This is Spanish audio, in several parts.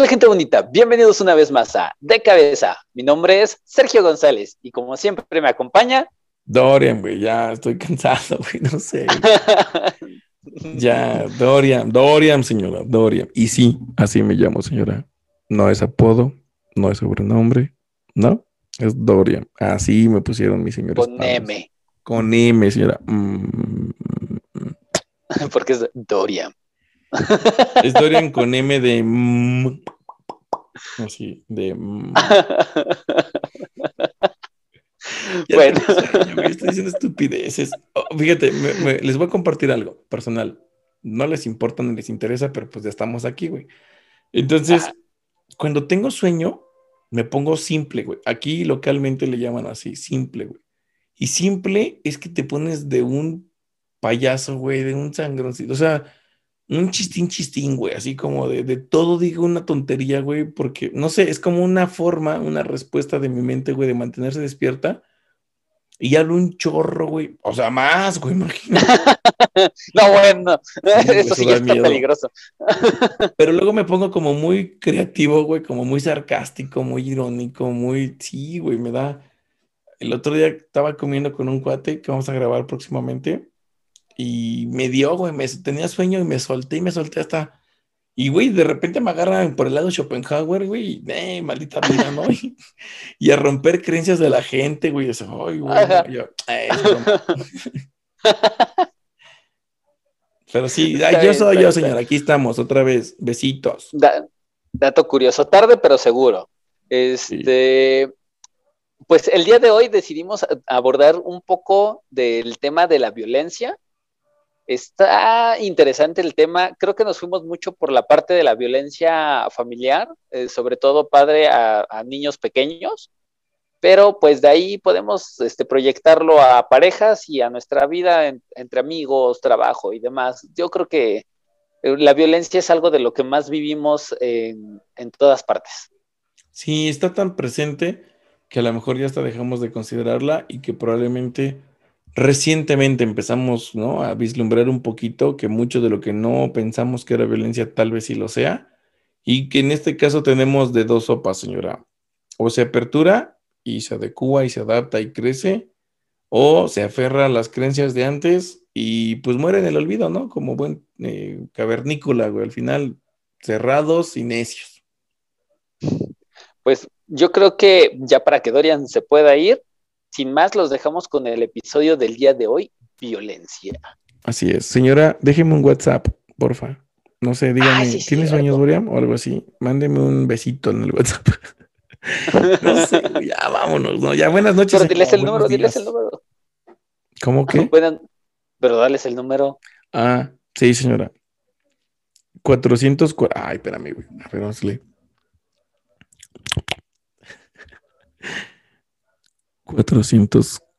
Tal gente bonita? Bienvenidos una vez más a De Cabeza. Mi nombre es Sergio González y como siempre me acompaña... Dorian, güey, ya estoy cansado, güey, no sé. ya, Dorian, Dorian, señora, Dorian. Y sí, así me llamo, señora. No es apodo, no es sobrenombre, ¿no? Es Dorian. Así me pusieron mis señores. Con M. Con M, señora. Mm, Porque es Dorian. Dorian con M de. Así, de. Bueno. estoy diciendo estupideces. Oh, fíjate, les voy a compartir algo personal. No les importa ni les interesa, pero pues ya estamos aquí, güey. Entonces, cuando tengo sueño, me pongo simple, güey. Aquí localmente le llaman así, simple, güey. Y simple es que te pones de un payaso, güey, de un sangroncito. O sea, un chistín chistín, güey, así como de, de, todo digo una tontería, güey, porque, no sé, es como una forma, una respuesta de mi mente, güey, de mantenerse despierta. Y hablo un chorro, güey, o sea, más, güey, imagínate. no, bueno, eso sí está peligroso. Pero luego me pongo como muy creativo, güey, como muy sarcástico, muy irónico, muy, sí, güey, me da... El otro día estaba comiendo con un cuate que vamos a grabar próximamente y me dio, güey, me, tenía sueño y me solté y me solté hasta... Y, güey, de repente me agarran por el lado Schopenhauer, güey, eh, maldita vida, ¿no? Y, a romper creencias de la gente, güey, eso, ay, güey, yo, eh, Pero sí, yo soy yo, señor, aquí estamos, otra vez, besitos. dato curioso, tarde pero seguro. Este, pues el día de hoy decidimos abordar un poco del tema de la violencia Está interesante el tema. Creo que nos fuimos mucho por la parte de la violencia familiar, eh, sobre todo padre a, niños pequeños, pero pues de ahí podemos este, proyectarlo a parejas y a nuestra vida entre amigos, trabajo y demás. Yo creo que eh, la violencia es algo de lo que más vivimos en, en todas partes. Sí, está tan presente que a lo mejor ya hasta dejamos de considerarla y que probablemente Recientemente empezamos ¿no? a vislumbrar un poquito que mucho de lo que no pensamos que era violencia tal vez sí lo sea, y que en este caso tenemos de dos sopas, señora. O se apertura y se adecua y se adapta y crece, o se aferra a las creencias de antes y pues muere en el olvido, ¿no? Como buen eh, cavernícola, güey, al final cerrados y necios. Pues yo creo que ya para que Dorian se pueda ir, sin más, los dejamos con el episodio del día de hoy, violencia. Así es. Señora, déjeme un WhatsApp, porfa. No sé, dígame, ¿tienes ¿tienes sueños, Boriam? O algo así. Mándeme un besito en el WhatsApp. no sé, ya vámonos, ¿no? Ya buenas noches. Pero diles el número, diles el número. ¿Cómo que? pero dales el número. Ah, sí, señora. 400. Ay, espérame, güey. A ver, vamos a leer.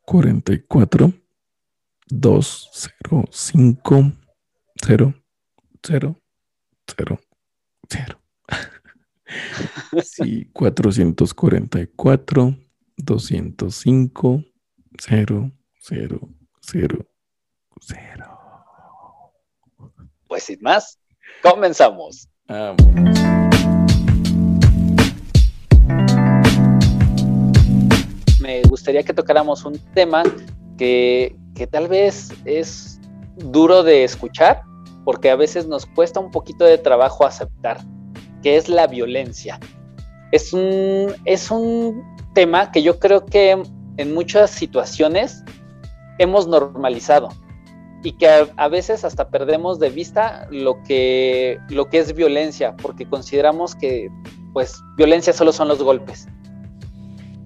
444 205 0 0 0 0 Sí, 444 205 0 0 0 0 Pues sin más, comenzamos. Me gustaría que tocáramos un tema que, tal vez es duro de escuchar, porque a veces nos cuesta un poquito de trabajo aceptar, que es la violencia. Es un, es un tema que yo creo que en muchas situaciones hemos normalizado y que a, veces hasta perdemos de vista lo que, lo que es violencia, porque consideramos que pues violencia solo son los golpes.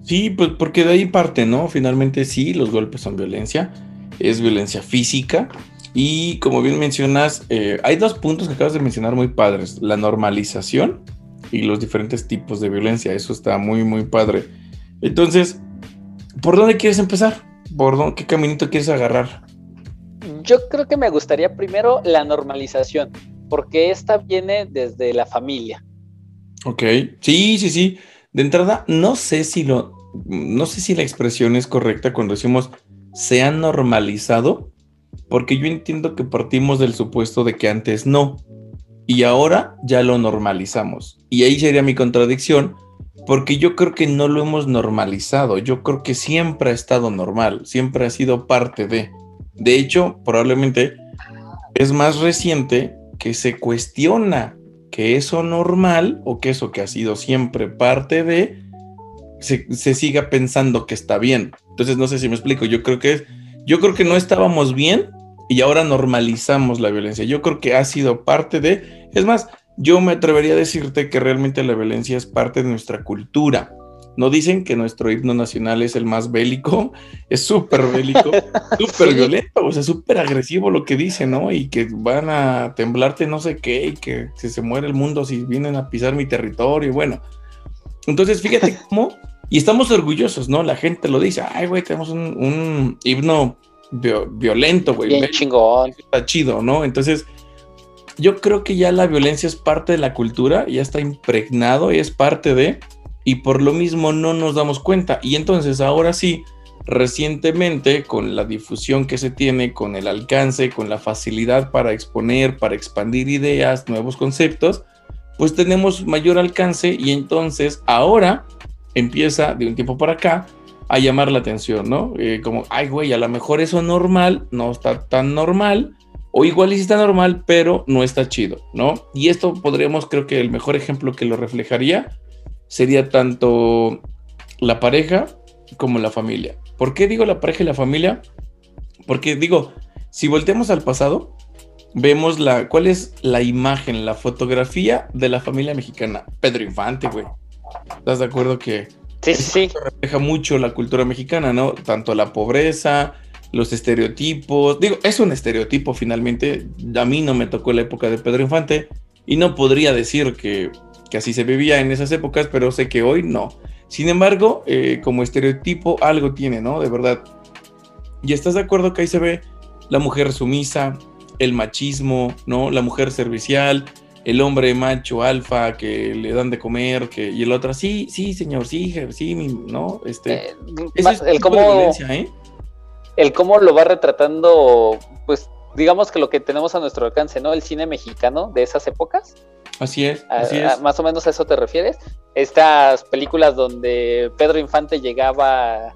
Sí, pues porque de ahí parte, ¿no? Finalmente sí, los golpes son violencia, es violencia física. Y como bien mencionas, eh, hay dos puntos que acabas de mencionar muy padres. La normalización y los diferentes tipos de violencia. Eso está muy, muy padre. Entonces, ¿por dónde quieres empezar? ¿Por dónde, qué caminito quieres agarrar? Yo creo que me gustaría primero la normalización, porque esta viene desde la familia. Ok, sí, sí, sí. De entrada, no sé si lo, no sé si la expresión es correcta cuando decimos se ha normalizado, porque yo entiendo que partimos del supuesto de que antes no, y ahora ya lo normalizamos. Y ahí sería mi contradicción, porque yo creo que no lo hemos normalizado, yo creo que siempre ha estado normal, siempre ha sido parte de. De hecho, probablemente es más reciente que se cuestiona que eso normal o que eso que ha sido siempre parte de, se, siga pensando que está bien. Entonces, no sé si me explico, yo creo que yo creo que no estábamos bien y ahora normalizamos la violencia. Yo creo que ha sido parte de, es más, yo me atrevería a decirte que realmente la violencia es parte de nuestra cultura. No dicen que nuestro himno nacional es el más bélico, es súper bélico, súper violento, o sea, súper agresivo lo que dice, ¿no? Y que van a temblarte no sé qué, y que, se muere el mundo si vienen a pisar mi territorio, bueno. Entonces, fíjate cómo, y estamos orgullosos, ¿no? La gente lo dice, ay, güey, tenemos un, himno violento, güey. Bien chingón. Está chido, ¿no? Entonces, yo creo que ya la violencia es parte de la cultura, ya está impregnado y es parte de, y por lo mismo no nos damos cuenta. Y entonces ahora sí, recientemente con la difusión que se tiene, con el alcance, con la facilidad para exponer, para expandir ideas, nuevos conceptos, pues tenemos mayor alcance y entonces ahora empieza de un tiempo para acá a llamar la atención, ¿no? Eh, como, ay, güey, a lo mejor eso normal no está tan normal o igual sí está normal, pero no está chido, ¿no? Y esto podríamos, creo que el mejor ejemplo que lo reflejaría sería tanto la pareja como la familia. ¿Por qué digo la pareja y la familia? Porque digo, si volteamos al pasado, vemos la, cuál es la imagen, la fotografía de la familia mexicana. Pedro Infante, güey. ¿Estás de acuerdo que sí, sí. refleja mucho la cultura mexicana, ¿no? Tanto la pobreza, los estereotipos. Digo, es un estereotipo finalmente. A mí no me tocó la época de Pedro Infante y no podría decir que, así se vivía en esas épocas, pero sé que hoy no. Sin embargo, eh, como estereotipo algo tiene, ¿no? De verdad. Y estás de acuerdo que ahí se ve la mujer sumisa, el machismo, ¿no? La mujer servicial, el hombre macho alfa que le dan de comer, que y el otro, sí, sí, señor, sí, sí, ¿no? Este, eh, el cómo, ¿eh? el cómo lo va retratando, pues digamos que lo que tenemos a nuestro alcance, ¿no? El cine mexicano de esas épocas. Así es, así es. más o menos a eso te refieres. Estas películas donde Pedro Infante llegaba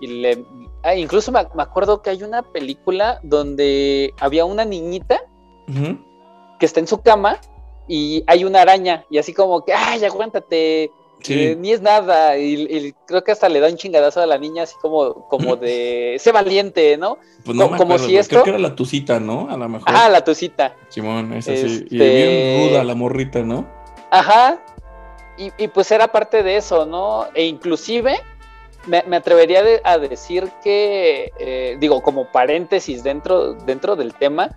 y le... Ah, incluso me, acuerdo que hay una película donde había una niñita que está en su cama y hay una araña y así como que, ay, aguántate, eh, ni es nada, y, creo que hasta le da un chingadazo a la niña, así como, como de, sé valiente, ¿no? Pues no como, si esto... Creo que era la tucita, ¿no? A lo mejor. Ah, la tucita. Simón, es así. Y bien este ruda la morrita, ¿no? Ajá. Y, y, pues era parte de eso, ¿no? E inclusive me, atrevería a decir que, eh, digo, como paréntesis dentro, dentro del tema,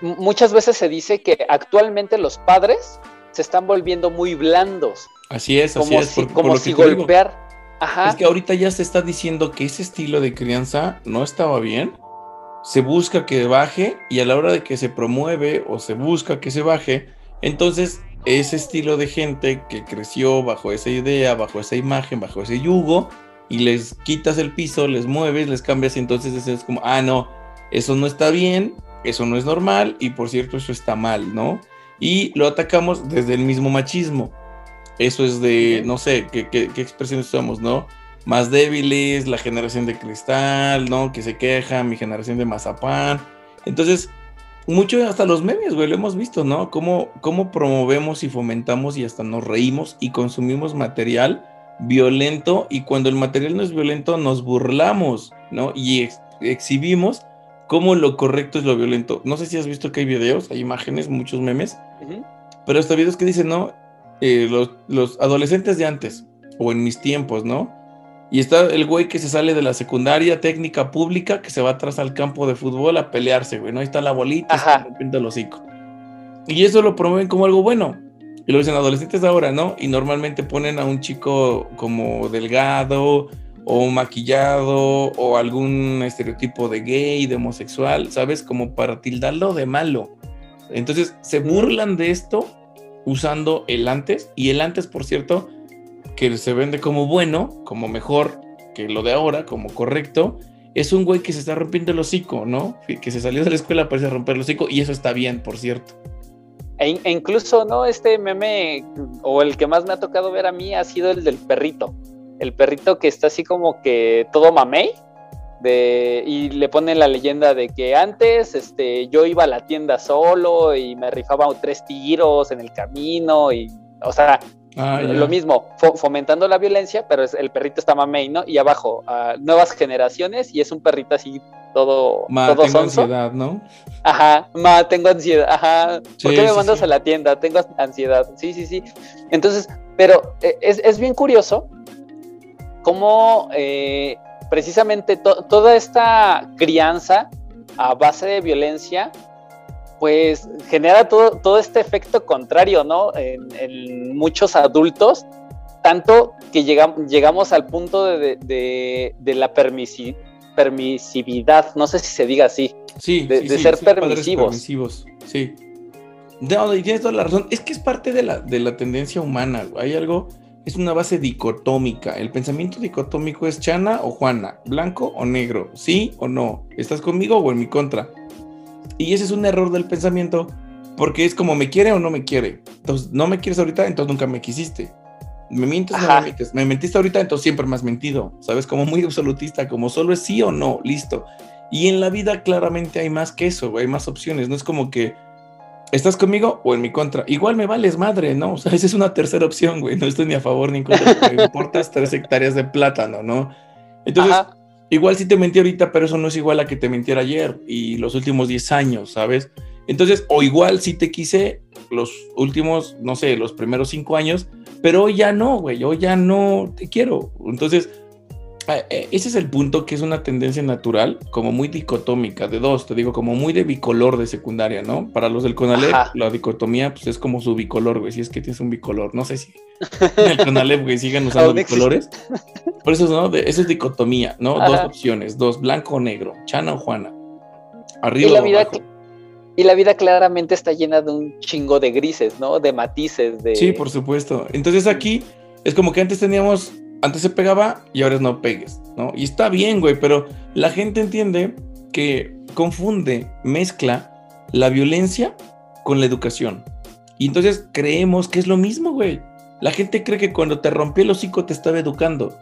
muchas veces se dice que actualmente los padres se están volviendo muy blandos. Así es, así es. como si golpear. Ajá. Es que ahorita ya se está diciendo que ese estilo de crianza no estaba bien. Se busca que baje y a la hora de que se promueve o se busca que se baje, entonces ese estilo de gente que creció bajo esa idea, bajo esa imagen, bajo ese yugo, y les quitas el piso, les mueves, les cambias, y entonces es como, ah, no, eso no está bien, eso no es normal, y por cierto, eso está mal, ¿no? Y lo atacamos desde el mismo machismo. Eso es de, no sé, ¿qué, qué, expresiones usamos, no? Más débiles, la generación de cristal, ¿no? Que se queja, mi generación de mazapán. Entonces, mucho hasta los memes, güey, lo hemos visto, ¿no? Cómo, cómo promovemos y fomentamos y hasta nos reímos y consumimos material violento y cuando el material no es violento nos burlamos, ¿no? Y exhibimos cómo lo correcto es lo violento. No sé si has visto que hay videos, hay imágenes, muchos memes, pero hasta videos que dicen, ¿no? Eh, los, adolescentes de antes, o en mis tiempos, ¿no? Y está el güey que se sale de la secundaria técnica pública, que se va atrás al campo de fútbol a pelearse, güey, ¿no? Ahí está la bolita, Ajá. el hocico. Y eso lo promueven como algo bueno. Y lo dicen adolescentes ahora, ¿no? Y normalmente ponen a un chico como delgado o maquillado o algún estereotipo de gay, de homosexual, ¿sabes? Como para tildarlo de malo. Entonces se burlan de esto usando el antes y el antes, por cierto, que se vende como bueno, como mejor que lo de ahora, como correcto, es un güey que se está rompiendo el hocico, ¿no? Que se salió de la escuela para romper el hocico y eso está bien, por cierto. E, e, incluso, ¿no? Este meme, o el que más me ha tocado ver a mí, ha sido el del perrito. El perrito que está así como que todo mamey. De, y le ponen la leyenda de que antes este, yo iba a la tienda solo y me rifaba tres tiros en el camino y, o sea, Ah, lo mismo, fomentando la violencia, pero es, el perrito está mamey, ¿no? Y abajo, nuevas generaciones, y es un perrito así todo. Ma, tengo ansiedad, ¿no? Ajá, ma, tengo ansiedad, ajá. ¿Por qué me mandas a la tienda? Tengo ansiedad. Sí, sí, sí. Entonces, pero e, es, bien curioso cómo eh, precisamente toda esta crianza a base de violencia pues genera todo, todo este efecto contrario, ¿no? En, muchos adultos, tanto que llegamos, llegamos al punto de, la permisividad, no sé si se diga así, sí, de, ser permisivos. permisivos. Sí. No, y tienes toda la razón. Es que es parte de la, de la tendencia humana. Hay algo, es una base dicotómica. El pensamiento dicotómico es Chana o Juana, blanco o negro, sí o no, estás conmigo o en mi contra. Y ese es un error del pensamiento porque es como me quiere o no me quiere. Entonces, no me quieres ahorita, entonces nunca me quisiste. Me mientes no me mientes. Me mentiste ahorita, entonces siempre me has mentido. ¿Sabes? Como muy absolutista, como solo es sí o no, listo. Y en la vida claramente hay más que eso, hay más opciones. No es como que estás conmigo o en mi contra. Igual me vales madre, ¿no? O sea, esa es una tercera opción, güey. No estoy ni a favor ni en contra. Me importas tres hectáreas de plátano, ¿no? Entonces, Igual sí te mentí ahorita, pero eso no es igual a que te mintiera ayer y los últimos 10 años, ¿sabes? Entonces, o igual sí te quise los últimos, no sé, los primeros 5 años, pero hoy ya no, güey, hoy ya no te quiero. Entonces, ese es el punto que es una tendencia natural, como muy dicotómica, de dos, te digo, como muy de bicolor de secundaria, ¿no? Para los del Conalep, la dicotomía, pues es como su bicolor, güey, si es que tienes un bicolor, no sé si en el Conalep, güey, sigan usando bicolores. Por eso, ¿no? eso es dicotomía, ¿no? Dos opciones, dos, blanco o negro, Chana o Juana. Arriba y la vida Y la vida claramente está llena de un chingo de grises, ¿no? De matices, de... Sí, por supuesto. Entonces aquí es como que antes teníamos, antes se pegaba y ahora no pegues, ¿no? Y está bien, güey, pero la gente entiende que confunde, mezcla la violencia con la educación. Y entonces creemos que es lo mismo, güey. La gente cree que cuando te rompió el hocico te estaba educando.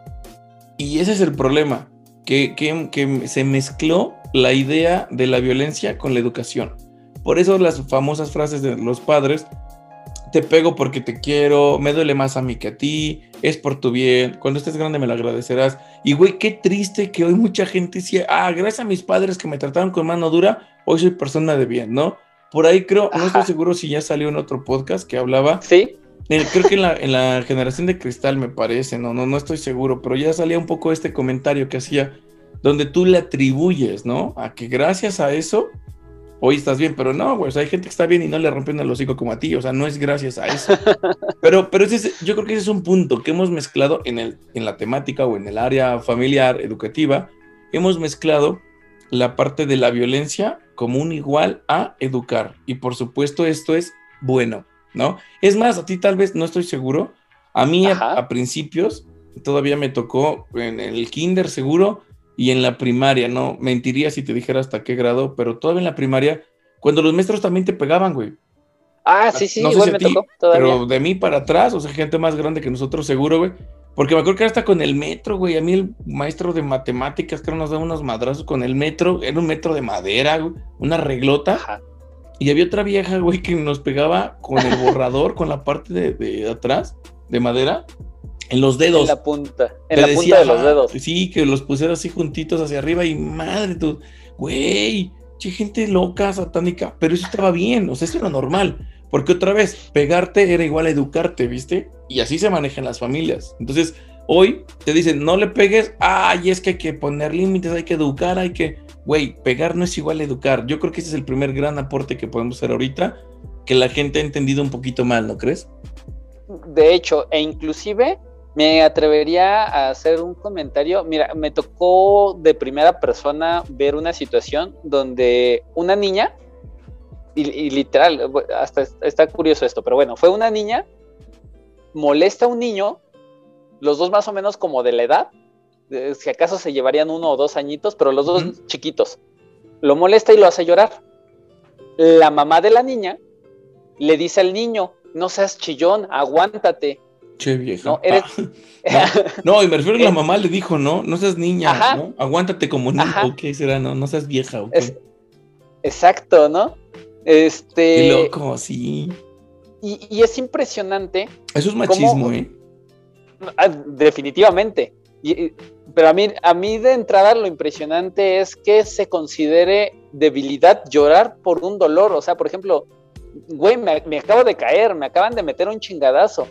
Y ese es el problema, que, se mezcló la idea de la violencia con la educación. Por eso las famosas frases de los padres, te pego porque te quiero, me duele más a mí que a ti, es por tu bien, cuando estés grande me lo agradecerás. Y güey, qué triste que hoy mucha gente decía, ah, gracias a mis padres que me trataron con mano dura, hoy soy persona de bien, ¿no? Por ahí creo, no estoy seguro si ya salió en otro podcast que hablaba ¿Sí? creo que en la, generación de cristal me parece, no, no, no estoy seguro, pero ya salía un poco este comentario que hacía, donde tú le atribuyes, ¿no? A que gracias a eso, hoy estás bien, pero no, güey, hay gente que está bien y no le rompen el hocico como a ti, o sea, no es gracias a eso. Pero, pero ese yo creo que ese es un punto que hemos mezclado en, el, en la temática o en el área familiar, educativa, hemos mezclado la parte de la violencia como un igual a educar. Y por supuesto esto es bueno. ¿no? Es más, a ti tal vez no estoy seguro. A mí a, principios todavía me tocó en el kinder seguro y en la primaria, ¿no? Mentiría si te dijera hasta qué grado, pero todavía en la primaria, cuando los maestros también te pegaban, güey. Ah, sí, sí, igual me tocó todavía. Pero de mí para atrás, o sea, gente más grande que nosotros seguro, güey. Porque me acuerdo que era hasta con el metro, güey. A mí el maestro de matemáticas, que nos daba unos madrazos con el metro, era un metro de madera, güey, una reglota. Ajá. Y había otra vieja, güey, que nos pegaba con el borrador, con la parte de, atrás, de madera, en los dedos. En la punta, en la punta de los dedos. Sí, que los pusiera así juntitos hacia arriba y madre, tú, güey, che, gente loca, satánica, pero eso estaba bien, o sea, eso era normal, porque otra vez, pegarte era igual a educarte, ¿viste? Y así se manejan las familias. Entonces, hoy te dicen, no le pegues, ay, es que hay que poner límites, hay que educar, hay que güey, pegar no es igual a educar. Yo creo que ese es el primer gran aporte que podemos hacer ahorita, que la gente ha entendido un poquito mal, ¿no crees? de hecho, e inclusive me atrevería a hacer un comentario. Mira, me tocó de primera persona ver una situación donde una niña, y, literal, hasta está curioso esto, pero bueno, fue una niña, molesta a un niño, los dos más o menos como de la edad, si acaso se llevarían uno o dos añitos, pero los dos chiquitos. Lo molesta y lo hace llorar. La mamá de la niña le dice al niño, no seas chillón, aguántate, Che, vieja. No, eres... no, y me refiero a la mamá le dijo, no, no seas niña, ¿no? Aguántate como niño, ¿qué será? No, no seas vieja, ¿ok? Exacto, ¿no? Este. Qué loco, sí. Y, es impresionante. Eso es machismo, ¿eh? Ah, definitivamente. pero a mí, a mí de entrada lo impresionante es que se considere debilidad llorar por un dolor. O sea, por ejemplo, güey, me acabo de caer, me acaban de meter un chingadazo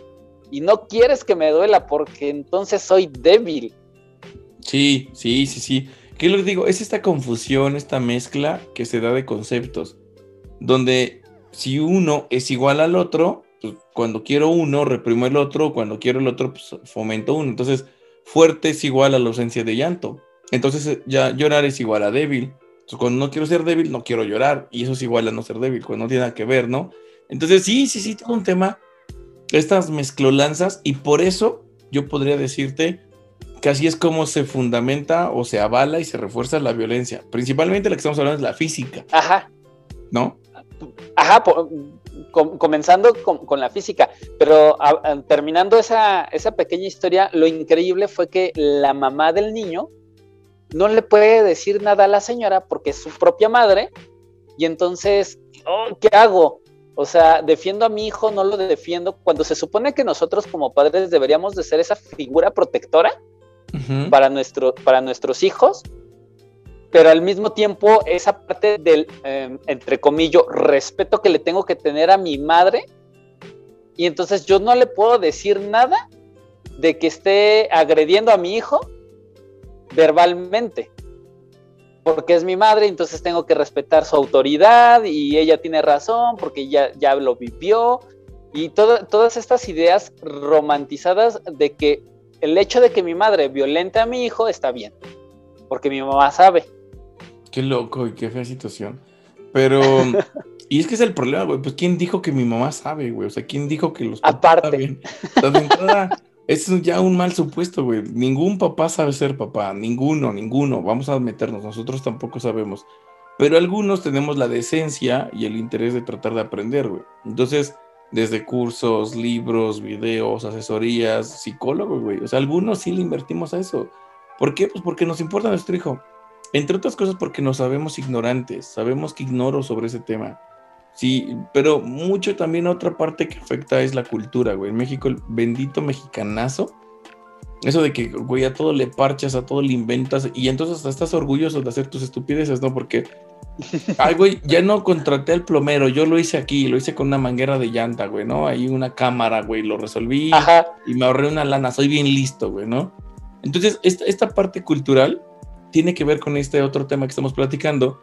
y no quieres que me duela porque entonces soy débil. Sí, sí, sí, sí. ¿Qué les digo? Es esta confusión, esta mezcla que se da de conceptos, donde si uno es igual al otro, pues cuando quiero uno, reprimo el otro, cuando quiero el otro, pues fomento uno. Entonces, fuerte es igual a la ausencia de llanto. Entonces, ya llorar es igual a débil. Entonces, cuando no quiero ser débil, no quiero llorar. Y eso es igual a no ser débil, cuando no tiene nada que ver, ¿no? Entonces, sí, sí, sí, tengo un tema estas mezclolanzas y por eso yo podría decirte que así es como se fundamenta o se avala y se refuerza la violencia. Principalmente la que estamos hablando es la física. Ajá. ¿No? Ajá, comenzando con, la física, pero terminando esa, esa pequeña historia, lo increíble fue que la mamá del niño no le puede decir nada a la señora porque es su propia madre y entonces, oh, ¿qué hago? O sea, defiendo a mi hijo, no lo defiendo, cuando se supone que nosotros como padres deberíamos de ser esa figura protectora para, nuestro, para nuestros hijos, pero al mismo tiempo esa parte del, em, entre comillas, respeto que le tengo que tener a mi madre, y entonces yo no le puedo decir nada de que esté agrediendo a mi hijo verbalmente porque es mi madre, entonces tengo que respetar su autoridad y ella tiene razón porque ya, ya lo vivió. Y todas estas ideas romantizadas de que el hecho de que mi madre violente a mi hijo está bien, porque mi mamá sabe. Qué loco y qué fea situación. Pero, y es que es el problema, güey, pues ¿quién dijo que mi mamá sabe, güey? O sea, ¿quién dijo que los... Aparte. Es ya un mal supuesto, güey. Ningún papá sabe ser papá, ninguno, ninguno. Vamos a meternos, nosotros tampoco sabemos. Pero algunos tenemos la decencia y el interés de tratar de aprender, güey. Entonces, desde cursos, libros, videos, asesorías, psicólogos, güey. O sea, algunos sí le invertimos a eso. ¿Por qué? Pues porque nos importa nuestro hijo. Entre otras cosas porque nos sabemos ignorantes, sabemos que ignoro sobre ese tema. Sí, pero mucho también otra parte que afecta es la cultura, güey. En México, el bendito mexicanazo. Eso de que, güey, a todo le parchas, a todo le inventas y entonces hasta estás orgulloso de hacer tus estupideces, ¿no? Porque, ay, güey, ya no contraté al plomero, yo lo hice aquí, lo hice con una manguera de llanta, güey, ¿no? Ahí una cámara, güey, lo resolví y me ahorré una lana, soy bien listo, güey, ¿no? Entonces, esta, esta parte cultural tiene que ver con este otro tema que estamos platicando,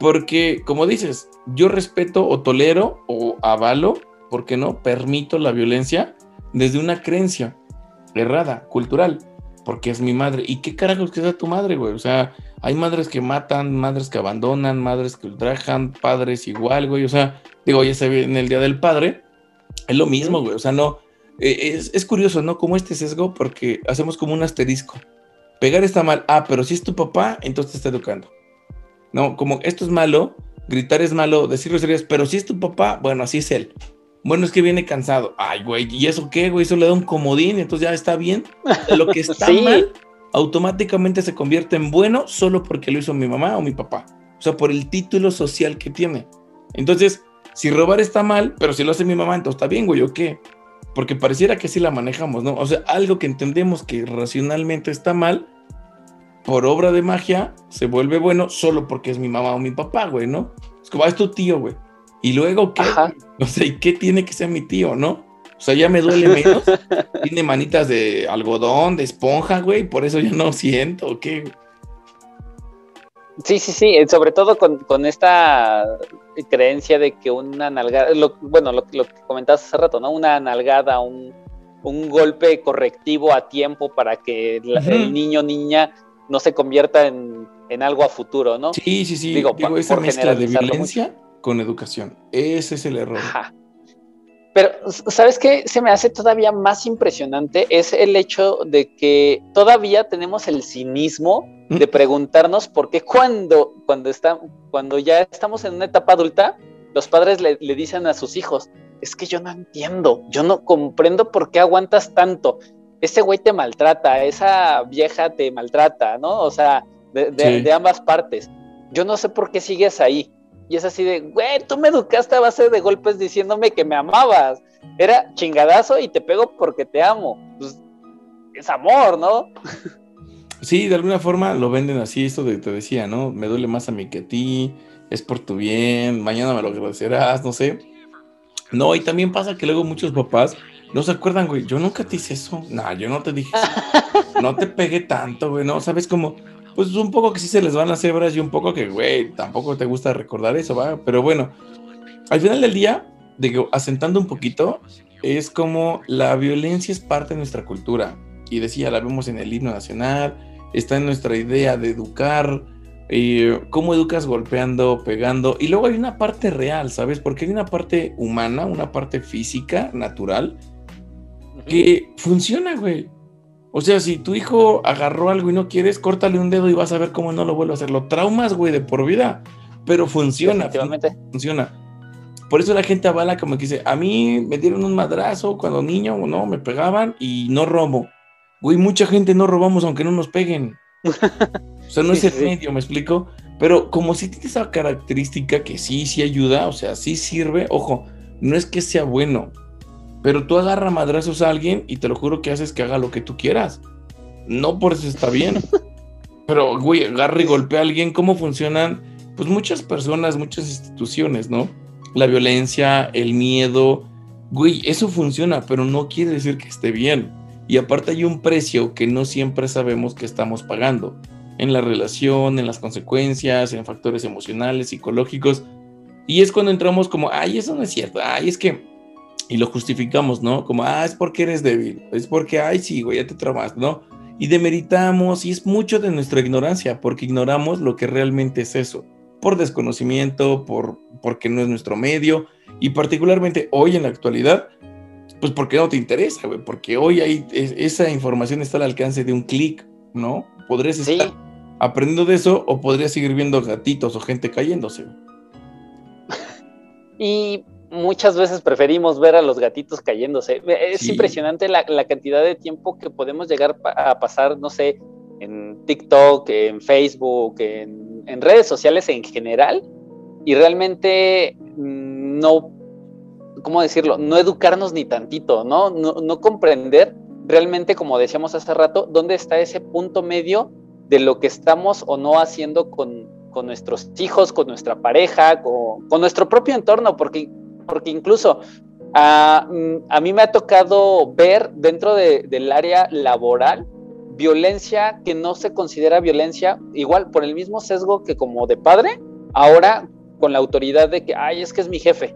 porque, como dices, yo respeto o tolero o avalo, ¿por qué no? Permito la violencia desde una creencia errada, cultural, porque es mi madre. ¿Y qué carajos que sea tu madre, güey? O sea, hay madres que matan, madres que abandonan, madres que ultrajan, padres igual, güey. O sea, digo, ya se ve en el Día del Padre, es lo mismo, güey. O sea, no, eh, es, es curioso, ¿no? Como este sesgo, porque hacemos como un asterisco. Pegar está mal. Ah, pero si es tu papá, entonces te está educando. No, como esto es malo, gritar es malo, decir groserías, pero si es tu papá, bueno, así es él. Bueno, es que viene cansado. Ay, güey, ¿y eso qué, güey? Eso le da un comodín, entonces ya está bien. Lo que está mal automáticamente se convierte en bueno solo porque lo hizo mi mamá o mi papá. O sea, por el título social que tiene. Entonces, si robar está mal, pero si lo hace mi mamá, entonces está bien, güey, ¿o qué? Porque pareciera que así la manejamos, ¿no? O sea, algo que entendemos que racionalmente está mal, por obra de magia se vuelve bueno solo porque es mi mamá o mi papá, güey, ¿no? Es como, ah, es tu tío, güey. Y luego, ¿qué? No sé, ¿y qué tiene que ser mi tío, no? O sea, ya me duele menos. tiene manitas de algodón, de esponja, güey, por eso ya no siento, ¿o qué? Sí, sí, sí, eh, sobre todo con, esta creencia de que una nalgada, bueno, lo, que comentabas hace rato, ¿no? Una nalgada, un, golpe correctivo a tiempo para que el niño niña no se convierta en, algo a futuro, ¿no? Sí, sí, sí. Digo, esa mezcla de violencia con educación. Ese es el error. Ajá. Pero, ¿sabes qué? Se me hace todavía más impresionante es el hecho de que todavía tenemos el cinismo ¿Mm? de preguntarnos por qué cuando, cuando, está, cuando ya estamos en una etapa adulta, los padres le, le, dicen a sus hijos, es que yo no entiendo, yo no comprendo por qué aguantas tanto. Ese güey te maltrata, esa vieja te maltrata, ¿no? O sea, de, de ambas partes. Yo no sé por qué sigues ahí y es así de, güey, tú me educaste a base de golpes diciéndome que me amabas. Era chingadazo y te pego porque te amo. Pues, es amor, ¿no? Sí, de alguna forma lo venden así, esto de te decía, ¿no? Me duele más a mí que a ti, es por tu bien, mañana me lo agradecerás, no sé. No, y también pasa que luego muchos papás no se acuerdan, güey, yo nunca te hice eso. No, yo no te dije eso. No te pegué tanto, güey, no, sabes cómo pues un poco que sí se les van las hebras y un poco que, güey, tampoco te gusta recordar eso, va. Pero bueno, al final del día, digo, asentando un poquito, es como la violencia es parte de nuestra cultura. Y decía, la vemos en el himno nacional, está en nuestra idea de educar, eh, cómo educas golpeando, pegando. Y luego hay una parte real, ¿sabes? Porque hay una parte humana, una parte física, natural, que funciona, güey. O sea, si tu hijo agarró algo y no quieres, córtale un dedo y vas a ver cómo no lo vuelve a hacer. Lo traumas, güey, de por vida. Pero funciona. Funciona. Por eso la gente avala como que dice, a mí me dieron un madrazo cuando niño, no, me pegaban y no robo. Güey, mucha gente no robamos aunque no nos peguen. O sea, no es el medio, ¿me explico? Pero como si tiene esa característica que sí, sí ayuda, o sea, sí sirve, ojo, no es que sea bueno, pero tú agarra madrazos a alguien y te lo juro que haces que haga lo que tú quieras. No por eso está bien. Pero, güey, agarra y golpea a alguien. ¿Cómo funcionan? Pues muchas personas, muchas instituciones, ¿no? La violencia, el miedo. Güey, eso funciona, pero no quiere decir que esté bien. Y aparte hay un precio que no siempre sabemos que estamos pagando. En la relación, en las consecuencias, en factores emocionales, psicológicos. Y es cuando entramos como, ay, eso no es cierto. Ay, es que y lo justificamos, ¿no? Como, ah, es porque eres débil, es porque, ay, sí, güey, ya te traumas, ¿no? Y demeritamos, y es mucho de nuestra ignorancia, porque ignoramos lo que realmente es eso, por desconocimiento, por, porque no es nuestro medio, y particularmente hoy en la actualidad, pues porque no te interesa, güey, porque hoy hay, esa información está al alcance de un clic, ¿no? Podrías estar aprendiendo de eso o podrías seguir viendo gatitos o gente cayéndose. Y muchas veces preferimos ver a los gatitos cayéndose. Es impresionante la, cantidad de tiempo que podemos llegar a pasar, no sé, en TikTok, en Facebook, en, redes sociales en general, y realmente no, ¿cómo decirlo? No educarnos ni tantito, ¿no? No, no comprender realmente, como decíamos hace rato, dónde está ese punto medio de lo que estamos o no haciendo con, con nuestros hijos, con nuestra pareja, con, con, nuestro propio entorno, porque porque incluso a, mm, a mí me ha tocado ver dentro del área laboral violencia que no se considera violencia, igual por el mismo sesgo que como de padre, ahora con la autoridad de que, ay, es que es mi jefe,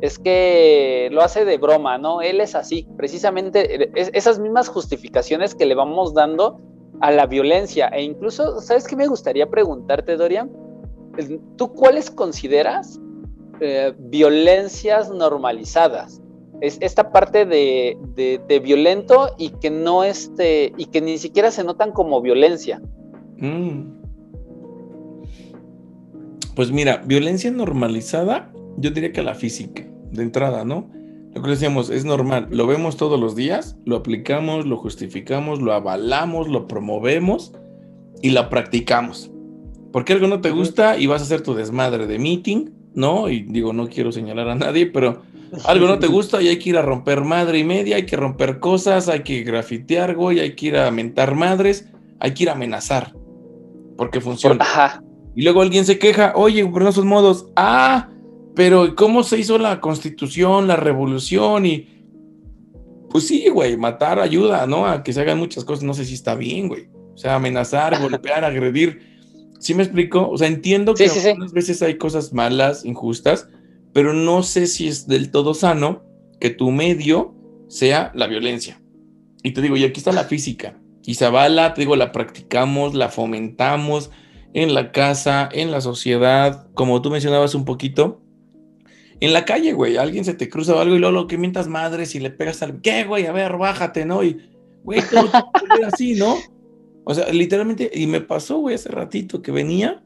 es que lo hace de broma, ¿no? Él es así, precisamente e, esas mismas justificaciones que le vamos dando a la violencia. E incluso, ¿sabes qué me gustaría preguntarte, Dorian? ¿Tú cuáles consideras eh, violencias normalizadas. Es esta parte de, violento y que no este, y que ni siquiera se notan como violencia. Mm. Pues mira, violencia normalizada, yo diría que la física, de entrada, ¿no? Lo que decíamos, es normal, lo vemos todos los días, lo aplicamos, lo justificamos, lo avalamos, lo promovemos y la practicamos. Porque algo no te gusta y vas a hacer tu desmadre de meeting ¿no? Y digo, no quiero señalar a nadie, pero algo no te gusta y hay que ir a romper madre y media, hay que romper cosas, hay que grafitear, güey, hay que ir a mentar madres, hay que ir a amenazar, porque funciona. Y luego alguien se queja, oye, por esos modos, ah, pero ¿cómo se hizo la constitución, la revolución? Y pues sí, güey, matar ayuda, ¿no? A que se hagan muchas cosas, no sé si está bien, güey. O sea, amenazar, golpear, agredir ¿Sí me explico? O sea, entiendo que algunas veces hay cosas malas, injustas, pero no sé si es del todo sano que tu medio sea la violencia. Y te digo, y aquí está la física. Y Zabala, te digo, la practicamos, la fomentamos en la casa, en la sociedad, como tú mencionabas un poquito. En la calle, güey, alguien se te cruza algo y luego lo que mientas madres y le pegas al, ¿qué, güey? A ver, bájate, ¿no? Y, güey, todo así, ¿no? O sea, literalmente, y me pasó, güey, hace ratito que venía,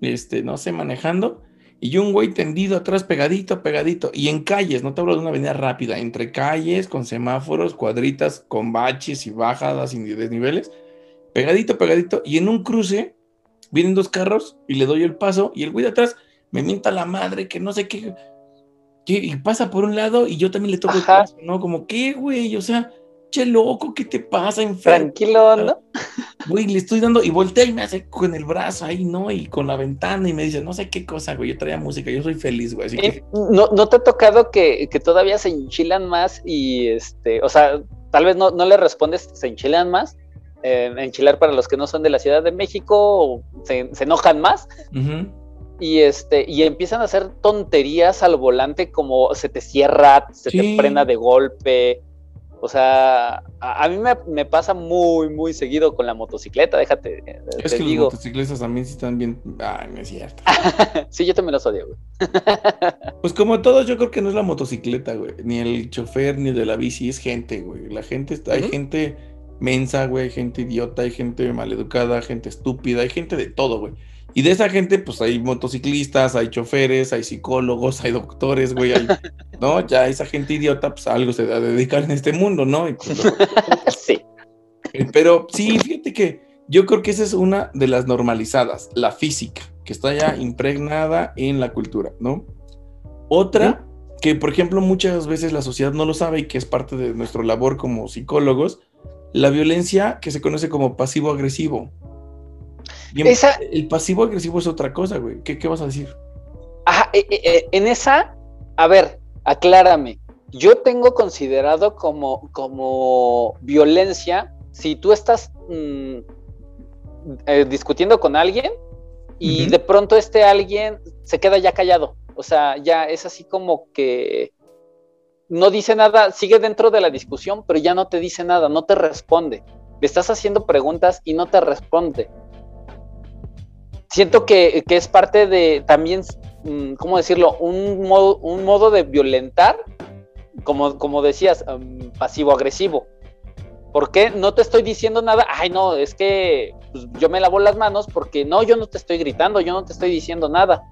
este, no sé, manejando, y un güey tendido atrás, pegadito, pegadito, y en calles, no te hablo de una avenida rápida, entre calles, con semáforos, cuadritas, con baches y bajadas y desniveles, pegadito, pegadito, y en un cruce, vienen dos carros, y le doy el paso, y el güey de atrás me mienta la madre, que no sé qué, y pasa por un lado, y yo también le toco el paso, ¿no? Como, ¿qué, güey? O sea, che loco, ¿qué te pasa? Tranquilo, ¿no? Güey, le estoy dando y voltea y me hace con el brazo ahí, ¿no? Y con la ventana y me dice, no sé qué cosa, güey, yo traía música, yo soy feliz, güey. Así que... ¿No, ¿No te ha tocado que, que, todavía se enchilan más y, este, o sea, tal vez no, no le respondes, se enchilan más? Eh, enchilar para los que no son de la Ciudad de México, se, se enojan más. Y este, y empiezan a hacer tonterías al volante como se te cierra, se te frena de golpe, o sea, a, mí me, pasa muy, muy seguido con la motocicleta, déjate. Eh, es que los motocicletas también sí están bien. Ay, no es cierto. sí, yo también los odio, güey. pues como todos, yo creo que no es la motocicleta, güey. Ni el chofer, ni de la bici, es gente, güey. La gente, está, hay gente mensa, güey, gente idiota, hay gente maleducada, gente estúpida, hay gente de todo, güey. Y de esa gente, pues hay motociclistas, hay choferes, hay psicólogos, hay doctores, güey, ¿no? Ya esa gente idiota, pues algo se va a dedicar en este mundo, ¿no? Pues, sí. Eh, pero sí, fíjate que yo creo que esa es una de las normalizadas, la física, que está ya impregnada en la cultura, ¿no? Otra, que por ejemplo muchas veces la sociedad no lo sabe y que es parte de nuestra labor como psicólogos, la violencia que se conoce como pasivo-agresivo el pasivo agresivo es otra cosa, güey. ¿Qué, vas a decir? Ajá, eh, eh, eh, en esa, a ver, aclárame. Yo tengo considerado como, como violencia si tú estás mm, discutiendo con alguien y de pronto este alguien se queda ya callado. O sea, ya es así como que no dice nada, sigue dentro de la discusión, pero ya no te dice nada, no te responde. Le estás haciendo preguntas y no te responde siento que, es parte de también, mm, ¿cómo decirlo? Un modo, un modo de violentar, como, como decías, pasivo-agresivo. ¿Por qué no te estoy diciendo nada? Ay, no, es que pues, yo me lavo las manos porque no, yo no te estoy gritando, yo no te estoy diciendo nada.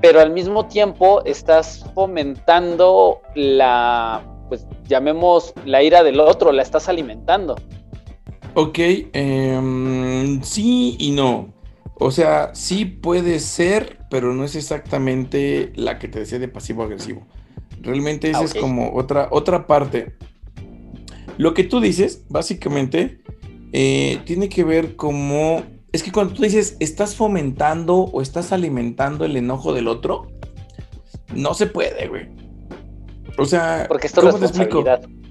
Pero al mismo tiempo estás fomentando la, pues llamemos la ira del otro, la estás alimentando. Ok, em, sí y no. O sea, sí puede ser, pero no es exactamente la que te decía de pasivo-agresivo. Realmente esa es como otra, otra parte. Lo que tú dices, básicamente, eh, tiene que ver como... Es que cuando tú dices, estás fomentando o estás alimentando el enojo del otro, no se puede, güey. O sea, Porque esto ¿cómo te explico?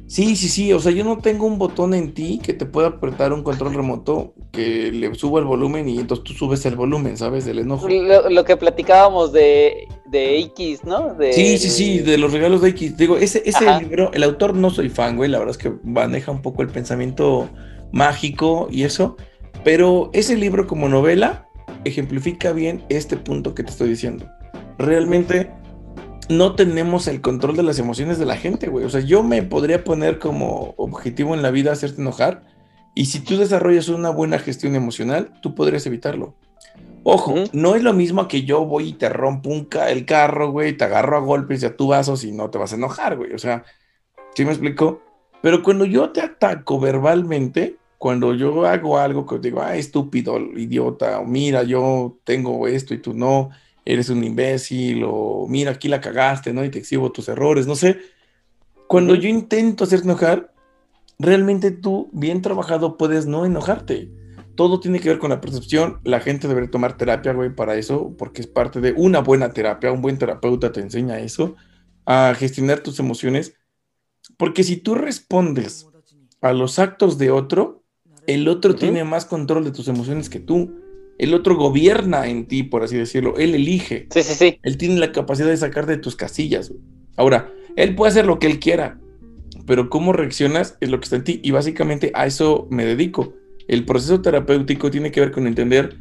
Sí, sí, sí. O sea, yo no tengo un botón en ti que te pueda apretar un control remoto que le suba el volumen y entonces tú subes el volumen, ¿sabes? Del enojo. Lo, que platicábamos de, de X, ¿no? Sí, sí, sí, de los regalos de X. Digo, ese, ese libro, el autor no soy fan, güey. La verdad es que maneja un poco el pensamiento mágico y eso. Pero ese libro como novela ejemplifica bien este punto que te estoy diciendo. Realmente no tenemos el control de las emociones de la gente, güey. O sea, yo me podría poner como objetivo en la vida hacerte enojar. Y si tú desarrollas una buena gestión emocional, tú podrías evitarlo. Ojo, no es lo mismo que yo voy y te rompo un el carro, güey, te agarro a golpes y a tu vasos y no te vas a enojar, güey. O sea, ¿sí me explico? Pero cuando yo te ataco verbalmente, cuando yo hago algo que digo, ah, estúpido, idiota, o mira, yo tengo esto y tú no, eres un imbécil o mira, aquí la cagaste, ¿no? Y te exhibo tus errores, no sé. Cuando yo intento hacer enojar, realmente tú, bien trabajado, puedes no enojarte. Todo tiene que ver con la percepción. La gente debería tomar terapia, güey, para eso, porque es parte de una buena terapia. Un buen terapeuta te enseña eso, a gestionar tus emociones. Porque si tú respondes a los actos de otro, el otro tiene más control de tus emociones que tú. El otro gobierna en ti, por así decirlo. Él elige. Sí, sí, sí. Él tiene la capacidad de sacar de tus casillas. Ahora, él puede hacer lo que él quiera, pero cómo reaccionas es lo que está en ti. Y básicamente a eso me dedico. El proceso terapéutico tiene que ver con entender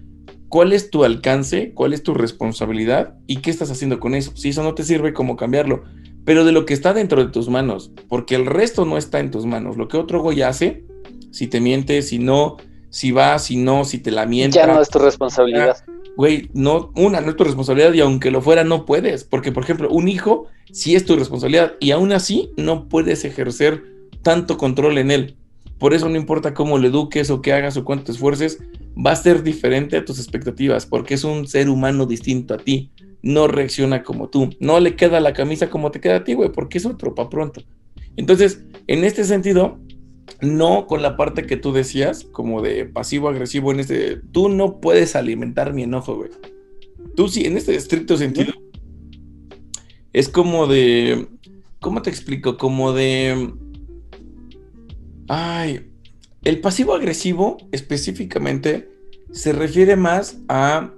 cuál es tu alcance, cuál es tu responsabilidad y qué estás haciendo con eso. Si eso no te sirve, cómo cambiarlo. Pero de lo que está dentro de tus manos, porque el resto no está en tus manos. Lo que otro güey hace, si te miente, si no, si va, si no, si te la miente. Ya no es tu responsabilidad. Güey, no, una, no es tu responsabilidad y aunque lo fuera, no puedes. Porque, por ejemplo, un hijo sí es tu responsabilidad y aún así no puedes ejercer tanto control en él. Por eso no importa cómo le eduques o qué hagas o cuánto te esfuerces, va a ser diferente a tus expectativas porque es un ser humano distinto a ti. No reacciona como tú. No le queda la camisa como te queda a ti, güey, porque es otro pa' pronto. Entonces, en este sentido, no con la parte que tú decías, como de pasivo-agresivo, en este, tú no puedes alimentar mi enojo, güey. Tú sí, en este estricto sentido, es como de, ¿cómo te explico? Como de, ay, el pasivo-agresivo específicamente se refiere más a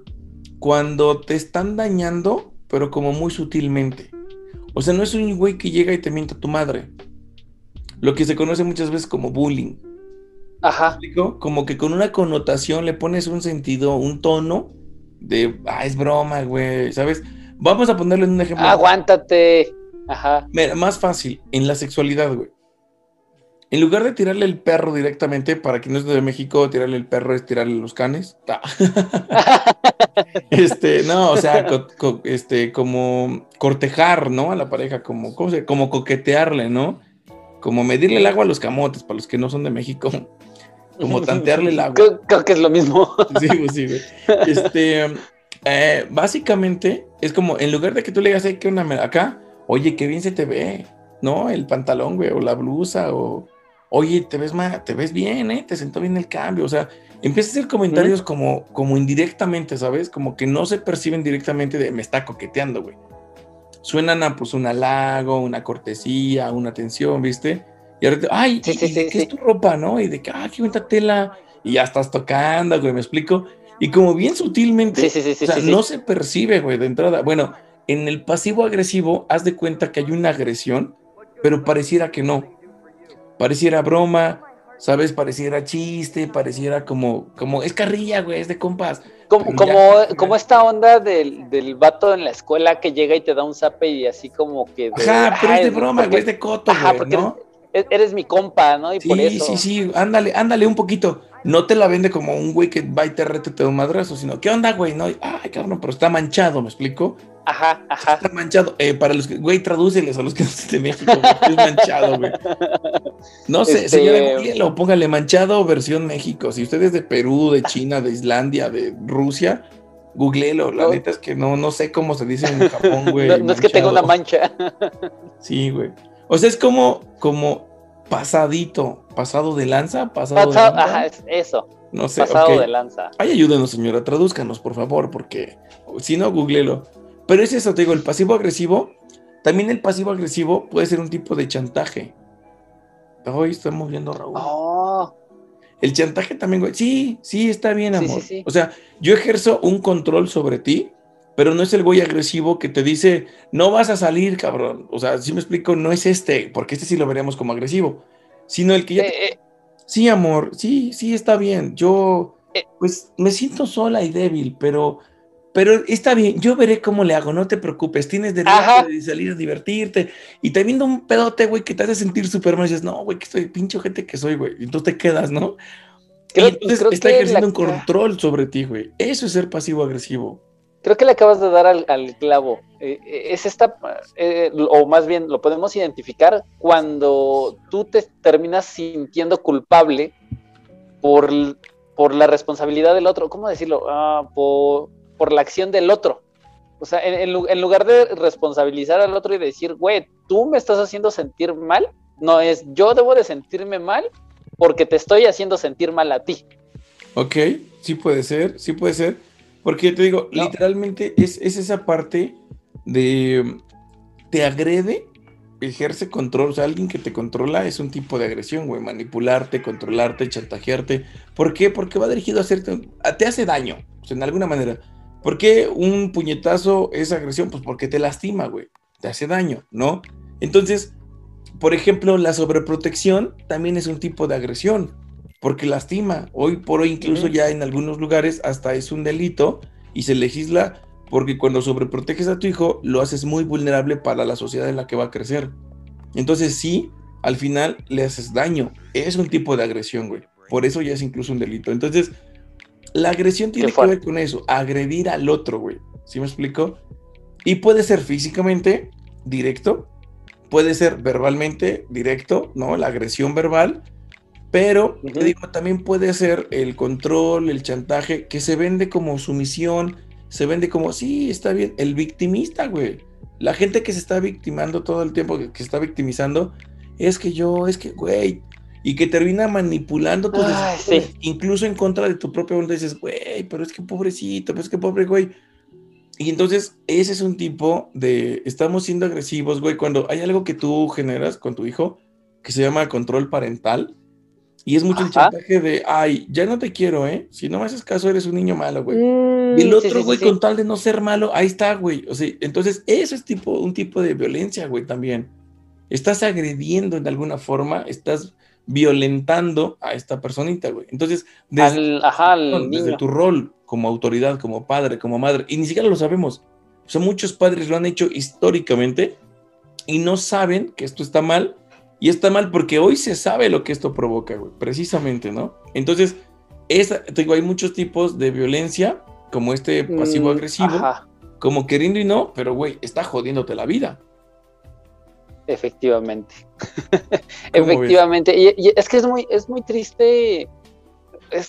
cuando te están dañando, pero como muy sutilmente. O sea, no es un güey que llega y te miente a tu madre lo que se conoce muchas veces como bullying. Ajá. Como que con una connotación le pones un sentido, un tono de, ah, es broma, güey, ¿sabes? Vamos a ponerle un ejemplo. Aguántate. Ajá. Mira, más fácil, en la sexualidad, güey. En lugar de tirarle el perro directamente, para quien no es de México, tirarle el perro es tirarle los canes. este, no, o sea, este, como cortejar, ¿no? A la pareja, como, ¿cómo se? Como coquetearle, ¿no? Como medirle el agua a los camotes, para los que no son de México, como tantearle el agua. Creo, que es lo mismo. Sí, pues sí, güey. Este, eh, básicamente, es como, en lugar de que tú le digas, ¿qué una acá? Oye, qué bien se te ve, ¿no? El pantalón, güey, o la blusa, o, oye, te ves, más, te ves bien, ¿eh? Te sentó bien el cambio, o sea, empieza a hacer comentarios como, como indirectamente, ¿sabes? Como que no se perciben directamente de me está coqueteando, güey suenan a pues un halago, una cortesía, una atención, ¿viste? Y ahora, ay, ¿qué es tu ropa, no? Y de que, ah, qué bonita tela, y ya estás tocando, güey, me explico. Y como bien sutilmente, o sea, no se percibe, güey, de entrada. Bueno, en el pasivo agresivo, haz de cuenta que hay una agresión, pero pareciera que no. Pareciera broma, ¿sabes? Pareciera chiste, pareciera como, como, es carrilla, güey, es de compas. Como, como, esta onda del, del vato en la escuela que llega y te da un zape y así como que... ajá, pero es de broma, güey, es de coto, güey, ¿no? Eres, mi compa, ¿no? Y sí, por eso... sí, sí, ándale, ándale un poquito. No te la vende como un güey que va y te rete te da un madrazo, sino, ¿qué onda, güey? No, ay, cabrón, pero está manchado, ¿me explico? Ajá, ajá. Está manchado. Eh, para los que, güey, tradúceles a los que no son de México, es manchado, güey. No sé, este... señora, póngale manchado versión México. Si usted es de Perú, de China, de Islandia, de Rusia, googleelo. La neta es que no, no sé cómo se dice en Japón, güey. No, es que tenga una mancha. sí, güey. O sea, es como, como pasadito, pasado de lanza, pasado de lanza. Ajá, es eso. No sé. Pasado de lanza. Ay, ayúdenos, señora, tradúzcanos, por favor, porque si no, googlelo. Pero es eso, te digo, el pasivo agresivo. También el pasivo agresivo puede ser un tipo de chantaje. Hoy estamos viendo Raúl. Oh. El chantaje también, güey. Sí, sí, está bien, amor. O sea, yo ejerzo un control sobre ti, pero no es el güey agresivo que te dice, no vas a salir, cabrón. O sea, si me explico, no es este, porque este sí lo veríamos como agresivo, sino el que ya... Eh, eh. Sí, amor, sí, sí, está bien. Yo, eh. pues, me siento sola y débil, pero pero está bien, yo veré cómo le hago, no te preocupes, tienes derecho de salir a divertirte. Y te viendo un pedote, güey, que te hace sentir súper mal, y dices, no, güey, que estoy pinche gente que soy, güey. Y entonces te quedas, ¿no? Creo, y entonces está ejerciendo un control sobre ti, güey. Eso es ser pasivo-agresivo. Creo que le acabas de dar al, clavo. Eh, eh, es esta, eh, o más bien lo podemos identificar cuando tú te terminas sintiendo culpable por, por la responsabilidad del otro. ¿Cómo decirlo? Ah, por por la acción del otro. O sea, en, lugar de responsabilizar al otro y decir, güey, tú me estás haciendo sentir mal, no es yo debo de sentirme mal porque te estoy haciendo sentir mal a ti. Ok, sí puede ser, sí puede ser. Porque te digo, literalmente es, esa parte de te agrede ejerce control, o sea, alguien que te controla es un tipo de agresión, güey, manipularte, controlarte, chantajearte. ¿Por qué? Porque va dirigido a hacerte, te hace daño, o sea, en alguna manera. ¿Por qué un puñetazo es agresión? Pues porque te lastima, güey, te hace daño, ¿no? Entonces, por ejemplo, la sobreprotección también es un tipo de agresión, porque lastima. Hoy por hoy, incluso ya en algunos lugares, hasta es un delito y se legisla porque cuando sobreproteges a tu hijo, lo haces muy vulnerable para la sociedad en la que va a crecer. Entonces, sí, al final le haces daño. Es un tipo de agresión, güey. Por eso ya es incluso un delito. Entonces, la agresión tiene que ver con eso, agredir al otro, güey. ¿Sí me explico? Y puede ser físicamente directo, puede ser verbalmente directo, ¿no? La agresión verbal, pero te digo, también puede ser el control, el chantaje, que se vende como sumisión, se vende como, sí, está bien, el victimista, güey. La gente que se está victimando todo el tiempo, que, se está victimizando, es que yo, es que, güey, y que termina manipulando tus incluso en contra de tu propia voluntad, dices, güey, pero es que pobrecito, pero es que pobre, güey. Y entonces, ese es un tipo de, estamos siendo agresivos, güey, cuando hay algo que tú generas con tu hijo, que se llama control parental, y es mucho el chantaje de, ay, ya no te quiero, ¿eh? Si no me haces caso, eres un niño malo, güey. y el mm, otro, güey, con tal de no ser malo, ahí está, güey. O sea, entonces, eso es tipo, un tipo de violencia, güey, también. Estás agrediendo de alguna forma, estás violentando a esta personita, güey. Entonces, desde, desde tu rol como autoridad, como padre, como madre, y ni siquiera lo sabemos. O sea, muchos padres lo han hecho históricamente y no saben que esto está mal y está mal porque hoy se sabe lo que esto provoca, güey, precisamente, ¿no? Entonces, esa, te digo, hay muchos tipos de violencia, como este pasivo-agresivo, mm, como queriendo y no, pero, güey, está jodiéndote la vida. Efectivamente. Efectivamente. Y, es que es muy, es muy triste.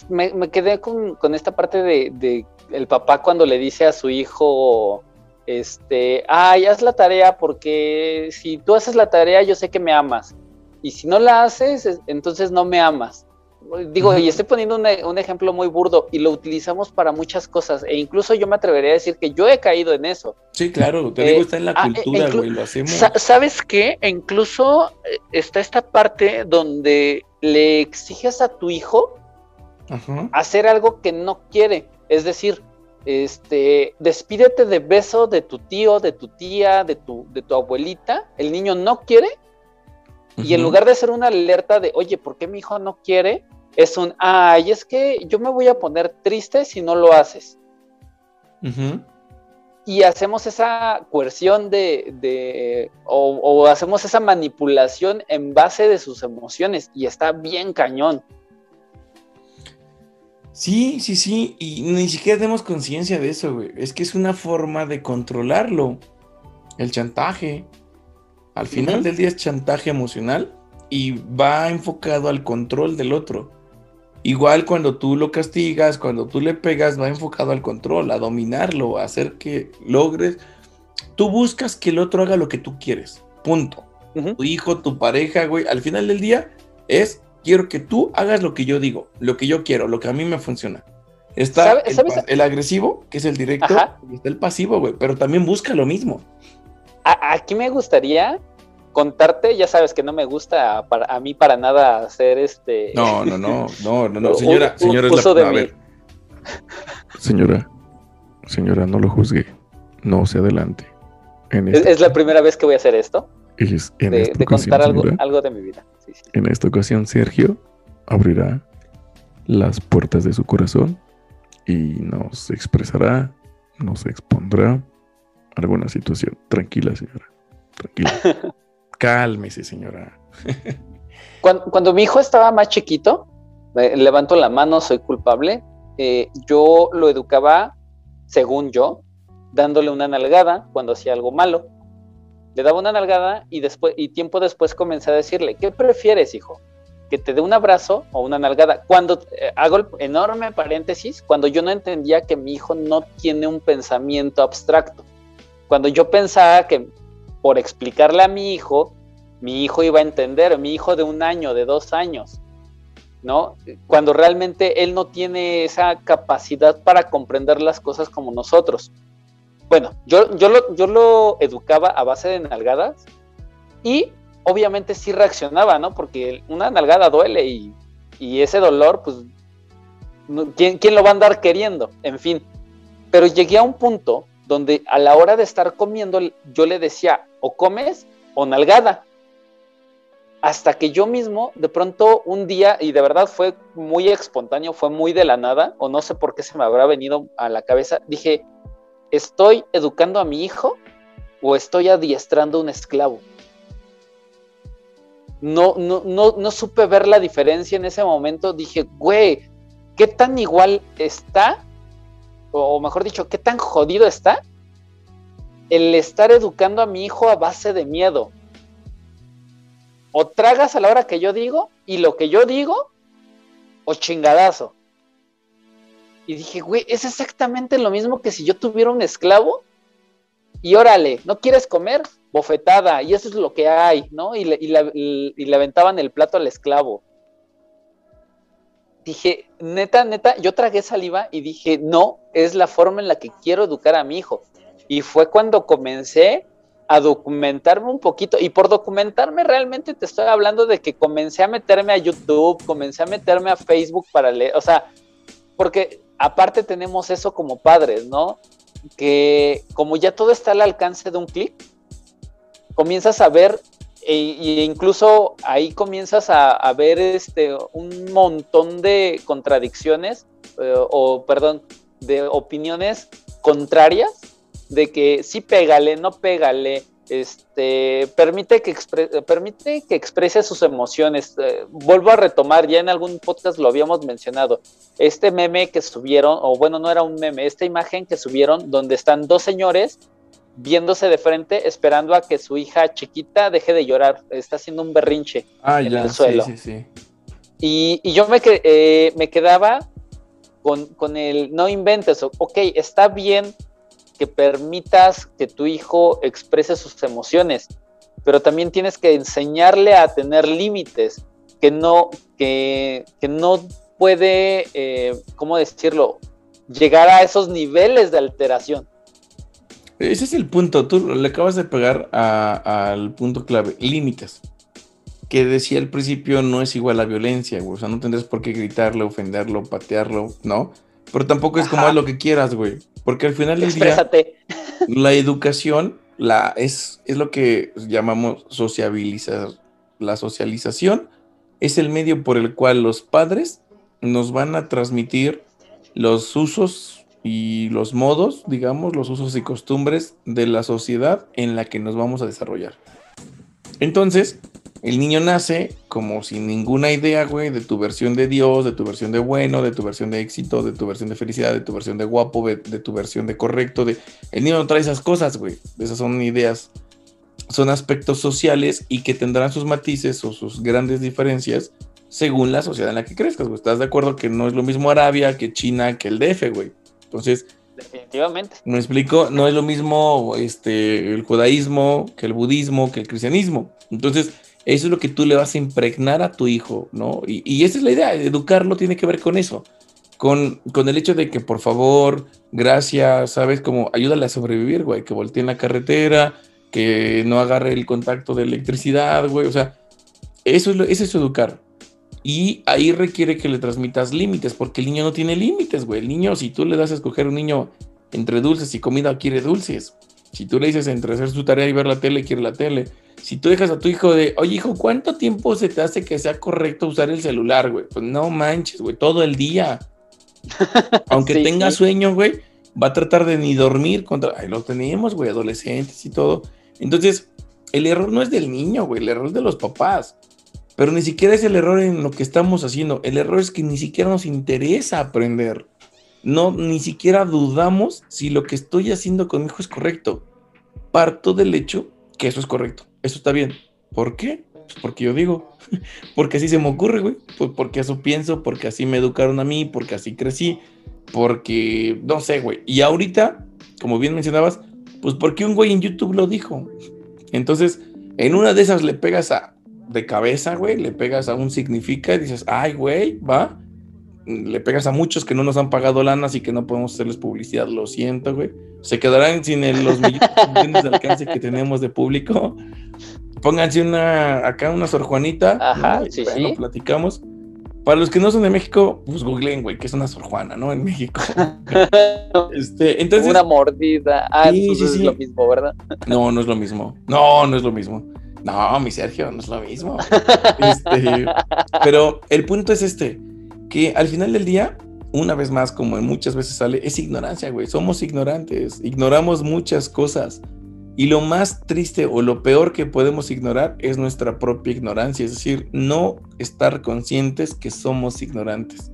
me, quedé con, esta parte de, de, el papá cuando le dice a su hijo, este, ay, haz la tarea porque si tú haces la tarea yo sé que me amas y si no la haces entonces no me amas. Digo, y estoy poniendo un, ejemplo muy burdo y lo utilizamos para muchas cosas e incluso yo me atrevería a decir que yo he caído en eso. Sí, claro, te digo, está en la ah, cultura, güey, lo hacemos. ¿Sabes qué? incluso eh, está esta parte donde le exiges a tu hijo hacer algo que no quiere. Es decir, este, despídete de beso de tu tío, de tu tía, de tu, de tu abuelita, el niño no quiere, y en lugar de ser una alerta de, oye, ¿por qué mi hijo no quiere? Es un, ay, es que yo me voy a poner triste si no lo haces. Y hacemos esa coerción de, de o, hacemos esa manipulación en base de sus emociones, y está bien cañón. Sí, sí, sí, y ni siquiera tenemos conciencia de eso, güey. Es que es una forma de controlarlo. El chantaje. Al final del día es chantaje emocional y va enfocado al control del otro. Igual cuando tú lo castigas, cuando tú le pegas, va enfocado al control, a dominarlo, a hacer que logres. Tú buscas que el otro haga lo que tú quieres. Punto. Tu hijo, tu pareja, güey. Al final del día es quiero que tú hagas lo que yo digo, lo que yo quiero, lo que a mí me funciona. Está el, agresivo, que es el directo, y está el pasivo, güey, pero también busca lo mismo. Aquí me gustaría contarte, ya sabes que no me gusta para, a mí para nada hacer este... No, no, no, no, no, no. señora, señora, es la, Señora, señora, no lo juzgue, no se adelante. ¿Es, la primera vez que voy a hacer esto? de, contar algo, algo de mi vida. En esta ocasión, Sergio abrirá las puertas de su corazón y nos expresará, nos expondrá alguna situación. Tranquila, señora. Tranquila. Cálmese, señora. cuando, mi hijo estaba más chiquito, levanto la mano, soy culpable. Eh, yo lo educaba, según yo, dándole una nalgada cuando hacía algo malo le daba una nalgada y después y tiempo después comencé a decirle, ¿qué prefieres, hijo? Que te dé un abrazo o una nalgada. Cuando eh, hago el enorme paréntesis, cuando yo no entendía que mi hijo no tiene un pensamiento abstracto. Cuando yo pensaba que por explicarle a mi hijo, mi hijo iba a entender, mi hijo de un año, de dos años, ¿no? Cuando realmente él no tiene esa capacidad para comprender las cosas como nosotros. Bueno, yo, yo, lo, yo lo educaba a base de nalgadas Y obviamente sí reaccionaba, ¿no? Porque una nalgada duele y, ese dolor, pues, ¿quién, ¿quién lo va a andar queriendo? En fin. Pero llegué a un punto donde a la hora de estar comiendo yo le decía, o comes o nalgada. Hasta que yo mismo, de pronto un día, y de verdad fue muy espontáneo, fue muy de la nada, o no sé por qué se me habrá venido a la cabeza, dije, ¿estoy educando a mi hijo o estoy adiestrando un esclavo? No, no, no, no supe ver la diferencia en ese momento. Dije, güey, ¿qué tan igual está? O mejor dicho, ¿qué tan jodido está el estar educando a mi hijo a base de miedo? O tragas a la hora que yo digo y lo que yo digo, o chingadazo. Y dije, güey, es exactamente lo mismo que si yo tuviera un esclavo y órale, ¿no quieres comer? Bofetada, y eso es lo que hay, ¿no? Y le, y aventaban el plato al esclavo. Dije, neta, neta, yo tragué saliva y dije, no, es la forma en la que quiero educar a mi hijo. Y fue cuando comencé a documentarme un poquito. Y por documentarme realmente te estoy hablando de que comencé a meterme a YouTube, comencé a meterme a Facebook para leer, o sea, porque aparte tenemos eso como padres, ¿no? Que como ya todo está al alcance de un clic, comienzas a ver e, incluso ahí comienzas a, ver este un montón de contradicciones eh, o perdón de opiniones contrarias de que sí pégale, no pégale, este, permite que, permite que exprese sus emociones. Eh, vuelvo a retomar, ya en algún podcast lo habíamos mencionado, este meme que subieron, o bueno, no era un meme, esta imagen que subieron donde están dos señores viéndose de frente, esperando a que su hija chiquita deje de llorar, está haciendo un berrinche ah, en el suelo. Sí, sí, Y, y, yo me, eh, me quedaba con, con el no inventes, ok, está bien que permitas que tu hijo exprese sus emociones, pero también tienes que enseñarle a tener límites, que no, que, no puede, eh, ¿cómo decirlo?, llegar a esos niveles de alteración. Ese es el punto, tú le acabas de pegar al punto clave, límites. Que decía al principio no es igual a violencia, güey. O sea, no tendrás por qué gritarle, ofenderlo, patearlo, ¿no? Pero tampoco es como es lo que quieras, güey. Porque al final del día, la educación la, es, es lo que llamamos sociabilizar. La socialización es el medio por el cual los padres nos van a transmitir los usos y los modos, digamos, los usos y costumbres de la sociedad en la que nos vamos a desarrollar. Entonces, el niño nace como sin ninguna idea, güey, de tu versión de Dios, de tu versión de bueno, de tu versión de éxito, de tu versión de felicidad, de tu versión de guapo, de, tu versión de correcto. De... El niño no trae esas cosas, güey. Esas son ideas, son aspectos sociales y que tendrán sus matices o sus grandes diferencias según la sociedad en la que crezcas. ¿Estás de acuerdo que no es lo mismo Arabia que China que el DF, güey? Entonces... Definitivamente. Me explico, no es lo mismo este, el judaísmo que el budismo que el cristianismo. Entonces, eso es lo que tú le vas a impregnar a tu hijo, ¿no? Y, esa es la idea, educarlo tiene que ver con eso, con, con el hecho de que por favor, gracias, ¿sabes? Como ayúdale a sobrevivir, güey, que voltee en la carretera, que no agarre el contacto de electricidad, güey, o sea, eso es, lo, eso es educar. Y ahí requiere que le transmitas límites, porque el niño no tiene límites, güey. El niño, si tú le das a escoger un niño entre dulces y comida, quiere dulces. Si tú le dices entre hacer su tarea y ver la tele, quiere la tele. Si tú dejas a tu hijo de, oye hijo, ¿cuánto tiempo se te hace que sea correcto usar el celular, güey? Pues no manches, güey, todo el día. Aunque tenga sueño, güey, va a tratar de ni dormir contra... Ahí lo tenemos, güey, adolescentes y todo. Entonces, el error no es del niño, güey, el error es de los papás. Pero ni siquiera es el error en lo que estamos haciendo. El error es que ni siquiera nos interesa aprender. No, ni siquiera dudamos si lo que estoy haciendo con mi hijo es correcto. Parto del hecho que eso es correcto. Eso está bien. ¿Por qué? Pues porque yo digo. porque así se me ocurre, güey. Pues porque eso pienso, porque así me educaron a mí, porque así crecí, porque no sé, güey. Y ahorita, como bien mencionabas, pues porque un güey en YouTube lo dijo. Entonces, en una de esas le pegas a de cabeza, güey, le pegas a un significa y dices, ay, güey, va le pegas a muchos que no nos han pagado lanas y que no podemos hacerles publicidad, lo siento, güey. Se quedarán sin los millones de alcance que tenemos de público. pónganse una, acá una Sor Juanita. Ajá, sí, sí. platicamos. Para los que no son de México, pues googleen, güey, que es una Sor Juana, ¿no? En México. este, entonces... Una mordida. Ah, sí, sí, es lo mismo, ¿verdad? No, no es lo mismo. No, no es lo mismo. No, mi Sergio, no es lo mismo. Este, pero el punto es este, que al final del día, una vez más, como muchas veces sale, es ignorancia, güey. Somos ignorantes, ignoramos muchas cosas. Y lo más triste o lo peor que podemos ignorar es nuestra propia ignorancia, es decir, no estar conscientes que somos ignorantes.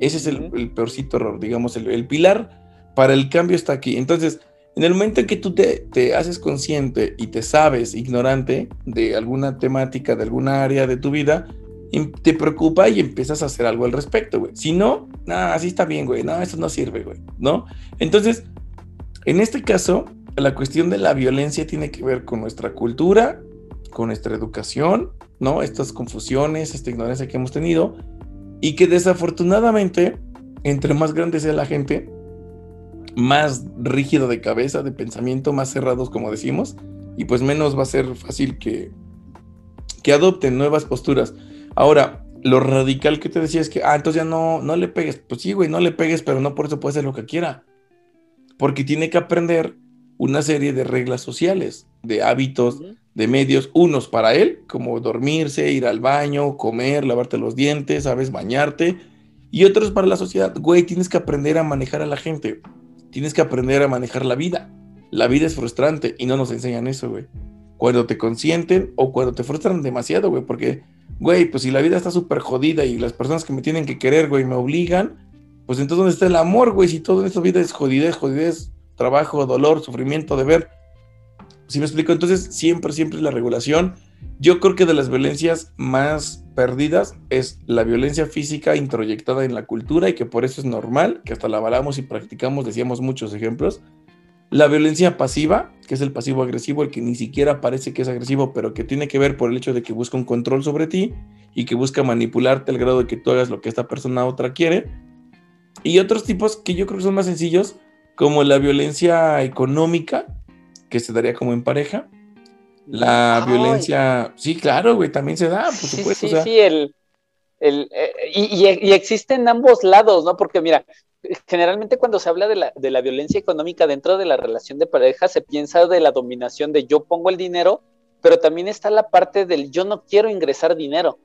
Ese es el, peorcito error, digamos, el, pilar para el cambio está aquí. Entonces, en el momento en que tú te, te, haces consciente y te sabes ignorante de alguna temática, de alguna área de tu vida, em, te preocupa y empiezas a hacer algo al respecto, güey. Si no, nada, así está bien, güey. No, eso no sirve, güey. ¿No? Entonces, en este caso, la cuestión de la violencia tiene que ver con nuestra cultura, con nuestra educación, ¿no? Estas confusiones, esta ignorancia que hemos tenido y que desafortunadamente, entre más grande sea la gente, más rígido de cabeza, de pensamiento, más cerrados, como decimos, y pues menos va a ser fácil que, que adopten nuevas posturas. Ahora, lo radical que te decía es que, ah, entonces ya no, no le pegues. Pues sí, güey, no le pegues, pero no por eso puede hacer lo que quiera. Porque tiene que aprender una serie de reglas sociales, de hábitos, de medios, unos para él, como dormirse, ir al baño, comer, lavarte los dientes, sabes, bañarte, y otros para la sociedad. Güey, tienes que aprender a manejar a la gente, tienes que aprender a manejar la vida. La vida es frustrante y no nos enseñan eso, güey. Cuando te consienten o cuando te frustran demasiado, güey, porque, güey, pues si la vida está súper jodida y las personas que me tienen que querer, güey, me obligan, pues entonces ¿dónde está el amor, güey? Si todo en esta vida es jodidez, jodidez, trabajo, dolor, sufrimiento, deber. ¿Sí me explico? Entonces, siempre, siempre la regulación. Yo creo que de las violencias más perdidas es la violencia física introyectada en la cultura y que por eso es normal, que hasta la avalamos y practicamos, decíamos muchos ejemplos. La violencia pasiva, que es el pasivo agresivo, el que ni siquiera parece que es agresivo, pero que tiene que ver por el hecho de que busca un control sobre ti y que busca manipularte al grado de que tú hagas lo que esta persona otra quiere. Y otros tipos que yo creo que son más sencillos, como la violencia económica, que se daría como en pareja. La violencia, sí, claro, güey, también se da, por supuesto. Sí, sí, el, el eh, y, y, existe en ambos lados, ¿no? Porque mira, generalmente cuando se habla de la, de la violencia económica dentro de la relación de pareja, se piensa de la dominación de yo pongo el dinero, pero también está la parte del yo no quiero ingresar dinero.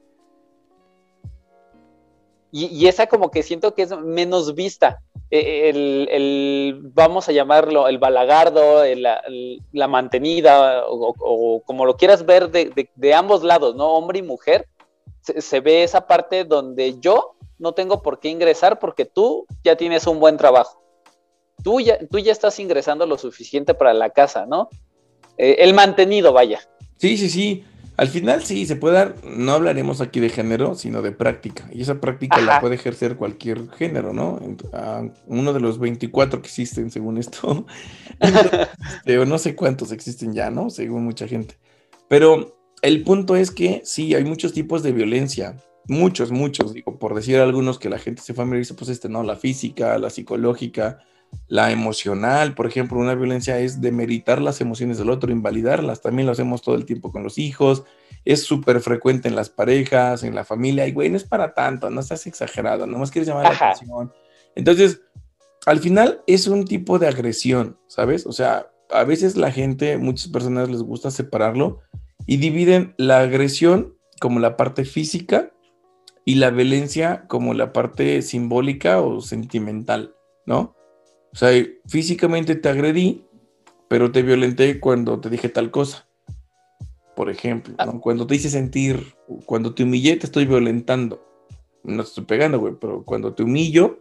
Y, y, esa como que siento que es menos vista. E, el, vamos a llamarlo, el balagardo, la mantenida, o, como lo quieras ver de, ambos lados, ¿no? Hombre y mujer, se, ve esa parte donde yo no tengo por qué ingresar porque tú ya tienes un buen trabajo. Tú ya, tú ya estás ingresando lo suficiente para la casa, ¿no? Eh, el mantenido, vaya. Sí, sí, sí. Al final sí, se puede dar, no hablaremos aquí de género, sino de práctica. Y esa práctica la puede ejercer cualquier género, ¿no? uno de los 24 que existen, según esto. O no sé cuántos existen ya, ¿no? Según mucha gente. Pero el punto es que sí, hay muchos tipos de violencia. Muchos, muchos. Digo, por decir algunos que la gente se familiariza, pues este, ¿no? La física, la psicológica, la emocional, por ejemplo, una violencia es demeritar las emociones del otro, invalidarlas. También lo hacemos todo el tiempo con los hijos. Es súper frecuente en las parejas, en la familia. Y, güey, no es para tanto, no estás exagerado, nomás quieres llamar la atención. Entonces, al final es un tipo de agresión, ¿sabes? O sea, a veces la gente, muchas personas les gusta separarlo y dividen la agresión como la parte física y la violencia como la parte simbólica o sentimental, ¿no? O sea, físicamente te agredí, pero te violenté cuando te dije tal cosa. Por ejemplo, ah. cuando te hice sentir, cuando te humillé, te estoy violentando. No te estoy pegando, güey, pero cuando te humillo,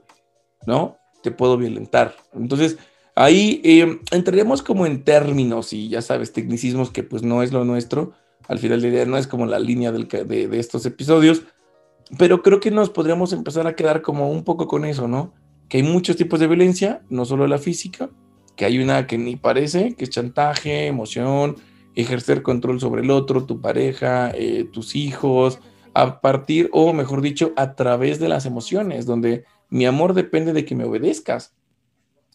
¿no? Te puedo violentar. Entonces, ahí eh, entraríamos como en términos y ya sabes, tecnicismos que pues no es lo nuestro. Al final del día no es como la línea del, de, de estos episodios, pero creo que nos podríamos empezar a quedar como un poco con eso, ¿no? Que hay muchos tipos de violencia, no solo la física, que hay una que ni parece, que es chantaje, emoción, ejercer control sobre el otro, tu pareja, eh, tus hijos, a partir, o mejor dicho, a través de las emociones, donde mi amor depende de que me obedezcas.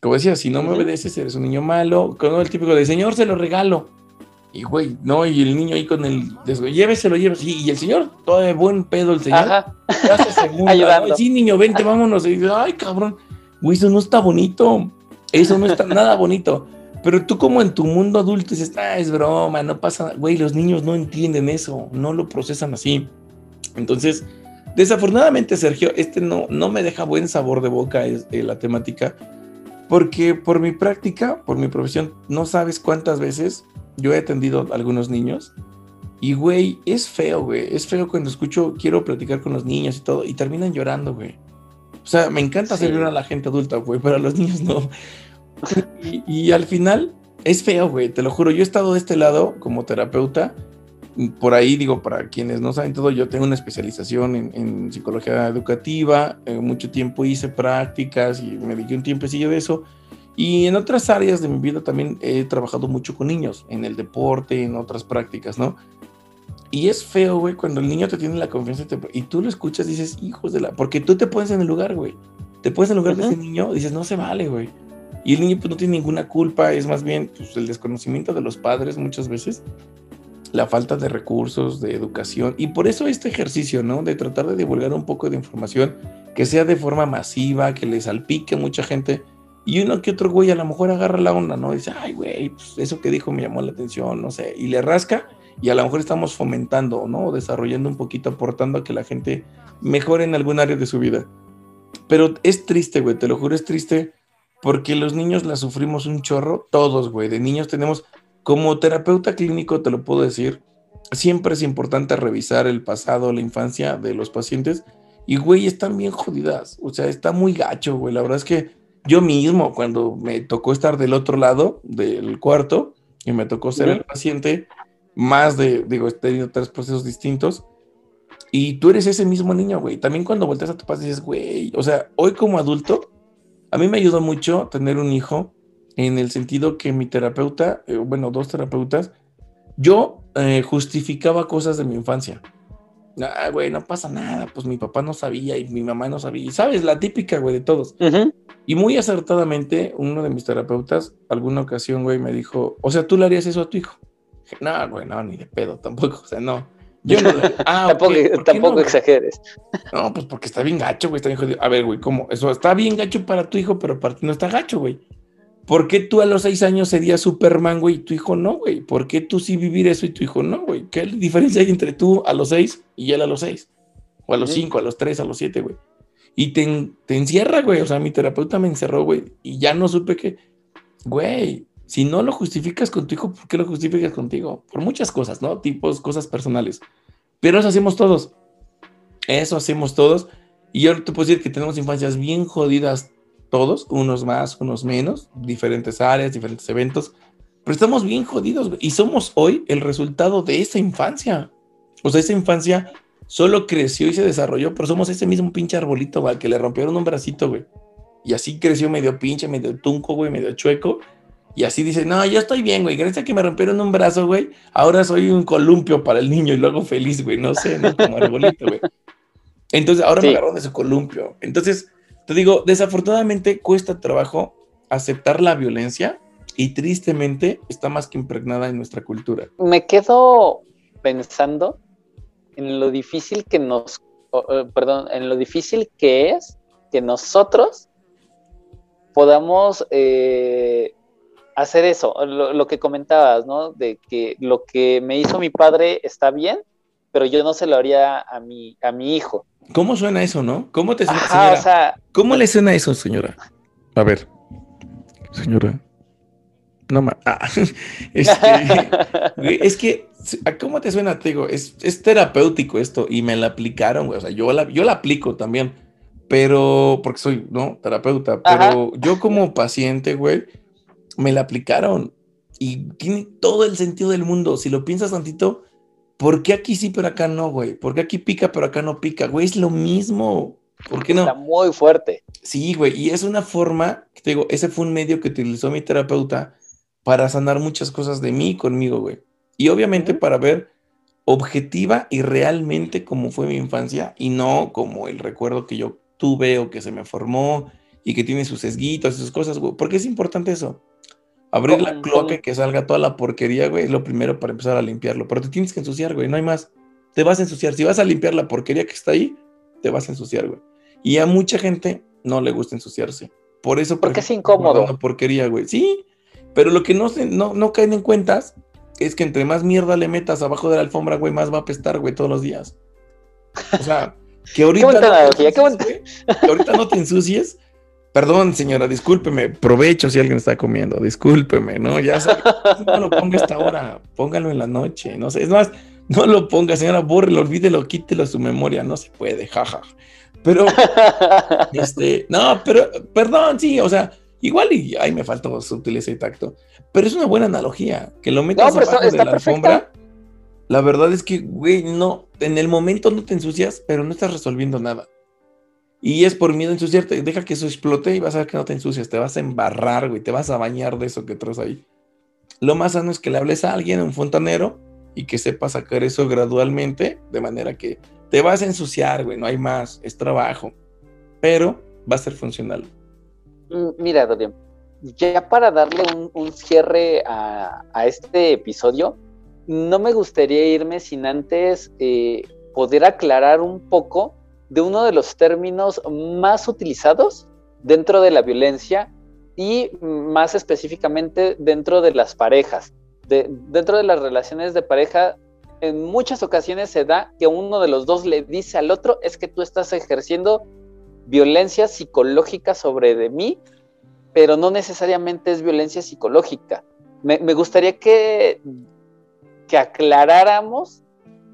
Como decía, si no me obedeces, eres un niño malo, con el típico de Señor, se lo regalo. Y, güey, no, y el niño ahí con el, lléveselo, lléveselo. Y, el señor, todo de buen pedo el señor. Ajá. Ayudando. Sí, niño, vente, vámonos. Y ay, cabrón, güey, eso no está bonito. Eso no está nada bonito. Pero tú como en tu mundo adulto dices, ah, es broma, no pasa. Güey, los niños no entienden eso, no lo procesan así. Entonces, desafortunadamente, Sergio, este no, no me deja buen sabor de boca es, eh, la temática, porque por mi práctica, por mi profesión, no sabes cuántas veces yo he atendido a algunos niños y, güey, es feo, güey. Es feo cuando escucho, quiero platicar con los niños y todo, y terminan llorando, güey. O sea, me encanta hacer llorar a la gente adulta, güey, pero a los niños no. y, al final, es feo, güey, te lo juro. Yo he estado de este lado como terapeuta. Por ahí, digo, para quienes no saben todo, yo tengo una especialización en, psicología educativa. Eh, mucho tiempo hice prácticas y me dediqué un tiempecillo de eso. Y en otras áreas de mi vida también he trabajado mucho con niños, en el deporte, en otras prácticas, ¿no? Y es feo, güey, cuando el niño te tiene la confianza y, tú lo escuchas, dices, hijos de la... Porque tú te pones en el lugar, güey. Te pones en el lugar de ese niño, dices, no se vale, güey. Y el niño pues no tiene ninguna culpa, es más bien pues, el desconocimiento de los padres muchas veces, la falta de recursos, de educación. Y por eso este ejercicio, ¿no? De tratar de divulgar un poco de información que sea de forma masiva, que le salpique a mucha gente y uno que otro güey a lo mejor agarra la onda, ¿no? Dice, ay, güey, pues eso que dijo me llamó la atención, no sé, y le rasca y a lo mejor estamos fomentando, ¿no? Desarrollando un poquito, aportando a que la gente mejore en algún área de su vida. Pero es triste, güey, te lo juro, es triste porque los niños la sufrimos un chorro, todos, güey, de niños tenemos, como terapeuta clínico te lo puedo decir, siempre es importante revisar el pasado, la infancia de los pacientes y, güey, están bien jodidas, o sea, está muy gacho, güey, la verdad es que yo mismo, cuando me tocó estar del otro lado del cuarto y me tocó ser el paciente, más de, digo, he tenido tres procesos distintos. Y tú eres ese mismo niño, güey. También cuando volteas a tu padre dices, güey, o sea, hoy como adulto, a mí me ayudó mucho tener un hijo en el sentido que mi terapeuta, eh, bueno, dos terapeutas, yo eh, justificaba cosas de mi infancia ah, güey, no pasa nada, pues mi papá no sabía y mi mamá no sabía. Y sabes, la típica, güey, de todos. Y muy acertadamente, uno de mis terapeutas, alguna ocasión, güey, me dijo, o sea, ¿tú le harías eso a tu hijo? No, güey, no, ni de pedo, tampoco, o sea, no. Yo no, ah, tampoco, exageres. No, pues porque está bien gacho, güey, está bien jodido. A ver, güey, ¿cómo? Eso está bien gacho para tu hijo, pero para ti no está gacho, güey. ¿Por qué tú a los seis años serías Superman, güey, y tu hijo no, güey? ¿Por qué tú sí vivir eso y tu hijo no, güey? ¿Qué diferencia hay entre tú a los seis y él a los seis? O a los cinco, a los tres, a los siete, güey. Y te, te encierra, güey. O sea, mi terapeuta me encerró, güey. Y ya no supe que, güey, si no lo justificas con tu hijo, ¿por qué lo justificas contigo? Por muchas cosas, ¿no? Tipos, cosas personales. Pero eso hacemos todos. Eso hacemos todos. Y yo te puedo decir que tenemos infancias bien jodidas todos, unos más, unos menos, diferentes áreas, diferentes eventos, pero estamos bien jodidos y somos hoy el resultado de esa infancia. O sea, esa infancia solo creció y se desarrolló, pero somos ese mismo pinche arbolito, güey, que le rompieron un bracito, güey. Y así creció medio pinche, medio tunco, güey, medio chueco. Y así dice, no, yo estoy bien, güey. Gracias a que me rompieron un brazo, güey. Ahora soy un columpio para el niño y luego feliz, güey. No sé, no como arbolito, güey. Entonces, ahora me agarro de su columpio. Entonces, te digo, desafortunadamente cuesta trabajo aceptar la violencia y tristemente está más que impregnada en nuestra cultura. Me quedo pensando en lo difícil que nos, perdón, en lo difícil que es que nosotros podamos eh, hacer eso, lo, que comentabas, ¿no? De que lo que me hizo mi padre está bien, pero yo no se lo haría a mi, a mi hijo. ¿Cómo suena eso, no? ¿Cómo te suena, señora? ¿Cómo le suena eso, señora? A ver, señora. No más. Ah, este, es que, ¿cómo te suena? Te digo, es, terapéutico esto y me la aplicaron, güey. O sea, yo la, yo la aplico también, pero porque soy, ¿no? Terapeuta, pero yo como paciente, güey, me la aplicaron y tiene todo el sentido del mundo. Si lo piensas tantito, ¿Por qué aquí sí, pero acá no, güey? ¿Por qué aquí pica, pero acá no pica? Güey, es lo mismo. ¿Por qué no? Está muy fuerte. Sí, güey. Y es una forma, te digo, ese fue un medio que utilizó mi terapeuta para sanar muchas cosas de mí conmigo, güey. Y obviamente para ver objetiva y realmente cómo fue mi infancia y no como el recuerdo que yo tuve o que se me formó y que tiene sus sesguitos y sus cosas, güey. ¿Por qué es importante eso? Abrir la cloaca y que salga toda la porquería, güey, es lo primero para empezar a limpiarlo. Pero te tienes que ensuciar, güey, no hay más. Te vas a ensuciar. Si vas a limpiar la porquería que está ahí, te vas a ensuciar, güey. Y a mucha gente no le gusta ensuciarse. Por eso. Porque es incómodo. Una porquería, güey. Sí, pero lo que no, se, no, no caen en cuentas es que entre más mierda le metas abajo de la alfombra, güey, más va a apestar, güey, todos los días. O sea, que ahorita, que ahorita no te ensucies Perdón, señora, discúlpeme, provecho si alguien está comiendo, discúlpeme, ¿no? Ya no lo ponga esta hora, póngalo en la noche, no sé, es más, no lo ponga, señora, bórrelo, olvídelo, quítelo a su memoria, no se puede, jaja. Pero, este, no, pero, perdón, sí, o sea, igual y, ay, me faltó sutileza y tacto, pero es una buena analogía, que lo metas no, abajo de la alfombra. La verdad es que, güey, no, en el momento no te ensucias, pero no estás resolviendo nada. Y es por miedo a ensuciarte. Deja que eso explote y vas a ver que no te ensucias. Te vas a embarrar, güey. Te vas a bañar de eso que traes ahí. Lo más sano es que le hables a alguien, un fontanero, y que sepa sacar eso gradualmente, de manera que te vas a ensuciar, güey. No hay más. Es trabajo. Pero va a ser funcional. Mm, mira, Dorian. Ya para darle un, cierre a, este episodio, no me gustaría irme sin antes eh, poder aclarar un poco de uno de los términos más utilizados dentro de la violencia y más específicamente dentro de las parejas. dentro de las relaciones de pareja, en muchas ocasiones se da que uno de los dos le dice al otro es que tú estás ejerciendo violencia psicológica sobre de mí, pero no necesariamente es violencia psicológica. Me, me gustaría que, que aclaráramos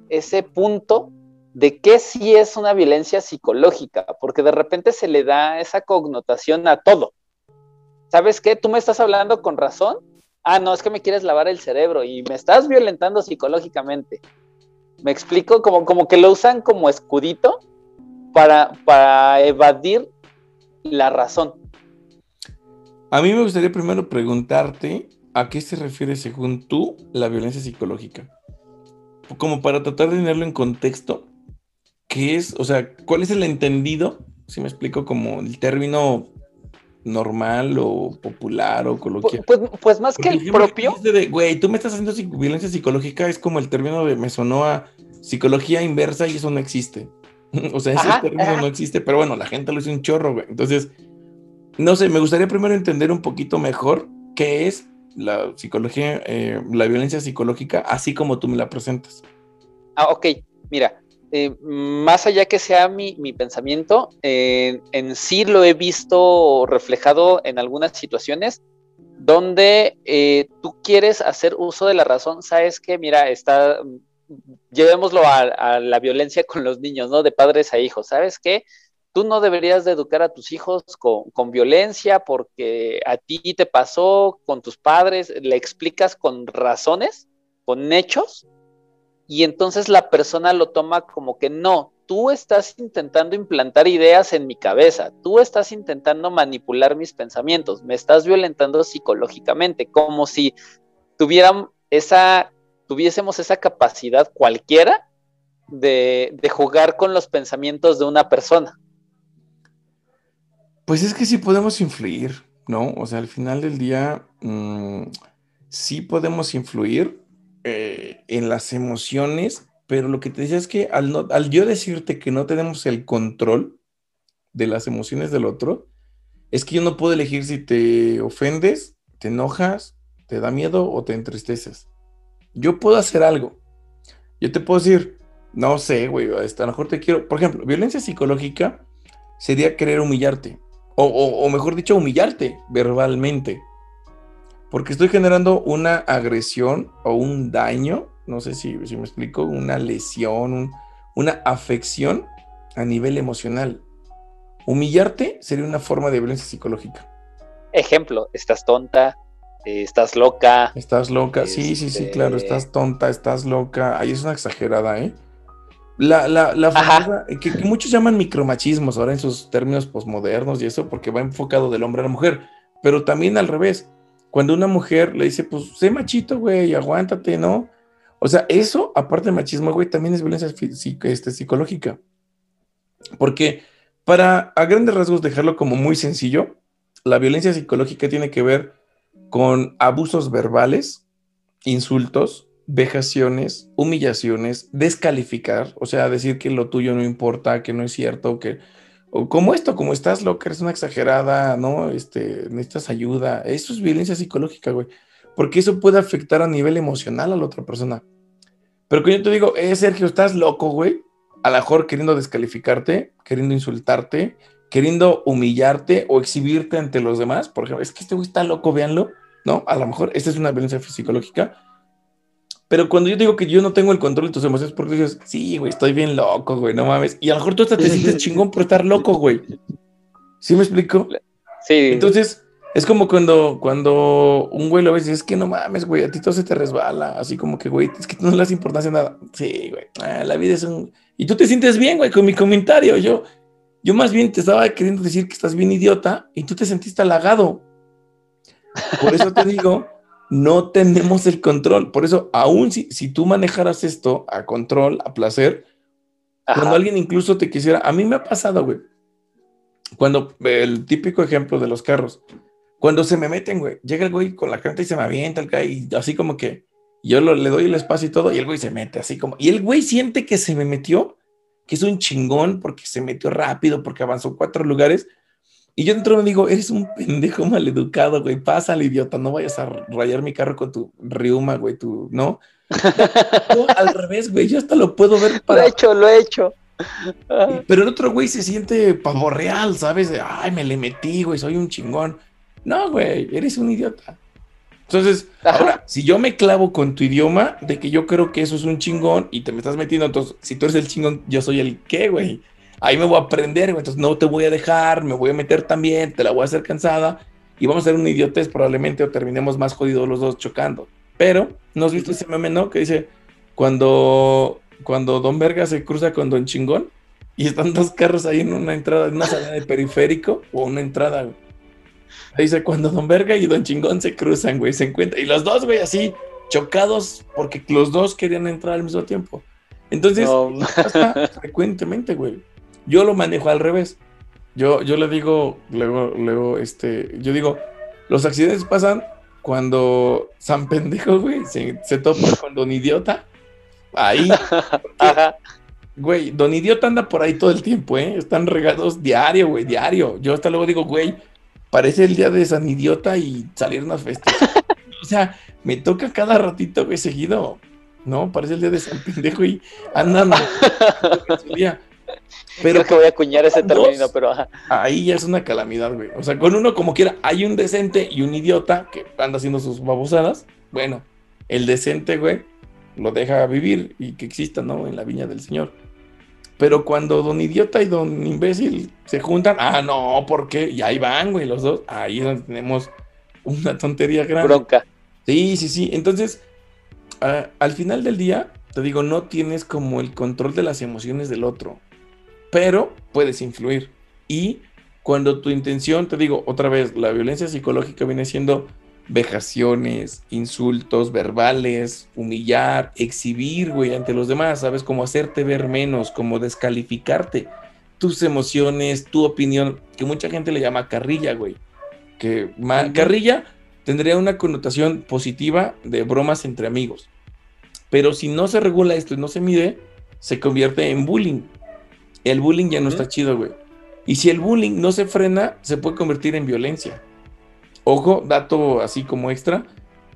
ese punto de qué sí es una violencia psicológica, porque de repente se le da esa connotación a todo. ¿Sabes qué? Tú me estás hablando con razón. Ah, no, es que me quieres lavar el cerebro y me estás violentando psicológicamente. Me explico, como, como que lo usan como escudito para, para evadir la razón. A mí me gustaría primero preguntarte a qué se refiere según tú la violencia psicológica. Como para tratar de tenerlo en contexto ¿qué es? O sea, ¿cuál es el entendido? Si me explico como el término normal o popular o coloquial. Pues, pues más que el propio. Güey, tú me estás haciendo violencia psicológica, es como el término de me sonó a psicología inversa y eso no existe. o sea, ese término no existe, pero bueno, la gente lo hizo un chorro, güey. Entonces, no sé, me gustaría primero entender un poquito mejor qué es la psicología, eh, la violencia psicológica, así como tú me la presentas. Ah, ok. Mira, eh, más allá que sea mi, pensamiento, en sí lo he visto reflejado en algunas situaciones donde eh, tú quieres hacer uso de la razón, sabes que, mira, está, llevémoslo a, la violencia con los niños, ¿no? De padres a hijos, ¿sabes qué? Tú no deberías de educar a tus hijos con, con violencia porque a ti te pasó con tus padres, le explicas con razones, con hechos, y entonces la persona lo toma como que no, tú estás intentando implantar ideas en mi cabeza, tú estás intentando manipular mis pensamientos, me estás violentando psicológicamente, como si tuvieran esa, tuviésemos esa capacidad cualquiera de, jugar con los pensamientos de una persona. Pues es que sí podemos influir, ¿no? O sea, al final del día, mm, sí podemos influir, eh, en las emociones, pero lo que te decía es que al, al yo decirte que no tenemos el control de las emociones del otro, es que yo no puedo elegir si te ofendes, te enojas, te da miedo o te entristeces. Yo puedo hacer algo. Yo te puedo decir, no sé, güey, a lo mejor te quiero. Por ejemplo, violencia psicológica sería querer humillarte. o mejor dicho, humillarte verbalmente porque estoy generando una agresión o un daño, no sé si, si me explico, una lesión, una afección a nivel emocional. Humillarte sería una forma de violencia psicológica. Ejemplo, estás tonta, eh, estás loca. Estás loca, sí, sí, sí, claro, este estás tonta, estás loca. Ahí es una exagerada, ¿eh? La, la, la que, que, muchos llaman micromachismos ahora en sus términos posmodernos y eso, porque va enfocado del hombre a la mujer, pero también al revés cuando una mujer le dice, pues sé machito, güey, aguántate, ¿no? O sea, eso, aparte de machismo, güey, también es violencia este, psicológica. Porque para, a grandes rasgos, dejarlo como muy sencillo, la violencia psicológica tiene que ver con abusos verbales, insultos, vejaciones, humillaciones, descalificar, o sea, decir que lo tuyo no importa, que no es cierto, que o como esto, como estás loca, eres una exagerada, ¿no? Este, necesitas ayuda. Eso es violencia psicológica, güey. Porque eso puede afectar a nivel emocional a la otra persona. Pero que yo te digo, eh, Sergio, estás loco, güey. A lo mejor queriendo descalificarte, queriendo insultarte, queriendo humillarte o exhibirte ante los demás. Por ejemplo, es que este güey está loco, véanlo, ¿no? A lo mejor esta es una violencia psicológica pero cuando yo digo que yo no tengo el control de tus emociones, porque dices, sí, güey, estoy bien loco, güey, no mames. Y a lo mejor tú hasta te sientes chingón por estar loco, güey. ¿Sí me explico? Sí. Entonces, es como cuando, cuando un güey lo ves y dices, es que no mames, güey, a ti todo se te resbala. Así como que, güey, es que no le das importancia a nada. Sí, güey, ah, la vida es un... Y tú te sientes bien, güey, con mi comentario. Yo, yo más bien te estaba queriendo decir que estás bien idiota y tú te sentiste halagado. Por eso te digo no tenemos el control. Por eso, aún si, si tú manejaras esto a control, a placer, cuando alguien incluso te quisiera, a mí me ha pasado, güey. Cuando el típico ejemplo de los carros, cuando se me meten, güey, llega el güey con la carta y se me avienta el güey, y así como que yo le doy el espacio y todo, y el güey se mete así como, y el güey siente que se me metió, que es un chingón porque se metió rápido, porque avanzó cuatro lugares, y yo dentro me digo, eres un pendejo maleducado, güey, pásale, idiota, no vayas a rayar mi carro con tu riuma, güey, tú, ¿no? al revés, güey, yo hasta lo puedo ver para... Lo he hecho, lo he hecho. Pero el otro güey se siente pavo real, ¿sabes? Ay, me le metí, güey, soy un chingón. No, güey, eres un idiota. Entonces, ahora, si yo me clavo con tu idioma, de que yo creo que eso es un chingón y te me estás metiendo, entonces, si tú eres el chingón, yo soy el qué, güey ahí me voy a aprender, entonces no te voy a dejar, me voy a meter también, te la voy a hacer cansada y vamos a hacer un idiotez probablemente o terminemos más jodidos los dos chocando. Pero, ¿no has visto ese meme, no? Que dice, cuando, cuando Don Verga se cruza con Don Chingón y están dos carros ahí en una entrada, en una salida de periférico o una entrada, Ahí Dice, cuando Don Verga y Don Chingón se cruzan, güey, se encuentran. Y los dos, güey, así, chocados porque los dos querían entrar al mismo tiempo. Entonces, frecuentemente, güey. Yo lo manejo al revés. Yo, yo le digo, luego, luego, este, yo digo, los accidentes pasan cuando San Pendejo, güey, se, topa con Don Idiota. Ahí. Güey, Don Idiota anda por ahí todo el tiempo, ¿eh? Están regados diario, güey, diario. Yo hasta luego digo, güey, parece el día de San Idiota y salir unas festas. o sea, me toca cada ratito, güey, seguido. ¿No? Parece el día de San Pendejo y andan. Pero que voy a acuñar ese término, pero ahí ya es una calamidad, güey. O sea, con uno como quiera, hay un decente y un idiota que anda haciendo sus babosadas. Bueno, el decente, güey, lo deja vivir y que exista, ¿no? En la viña del Señor. Pero cuando don idiota y don imbécil se juntan, ah, no, ¿por qué? Y ahí van, güey, los dos. Ahí es donde tenemos una tontería grande. Bronca. Sí, sí, sí. Entonces, al final del día, te digo, no tienes como el control de las emociones del otro pero puedes influir. Y cuando tu intención, te digo otra vez, la violencia psicológica viene siendo vejaciones, insultos verbales, humillar, exhibir, güey, ante los demás, ¿sabes? Como hacerte ver menos, como descalificarte tus emociones, tu opinión, que mucha gente le llama carrilla, güey. Que carrilla tendría una connotación positiva de bromas entre amigos. Pero si no se regula esto y no se mide, se convierte en bullying el bullying ya no está chido, güey. Y si el bullying no se frena, se puede convertir en violencia. Ojo, dato así como extra,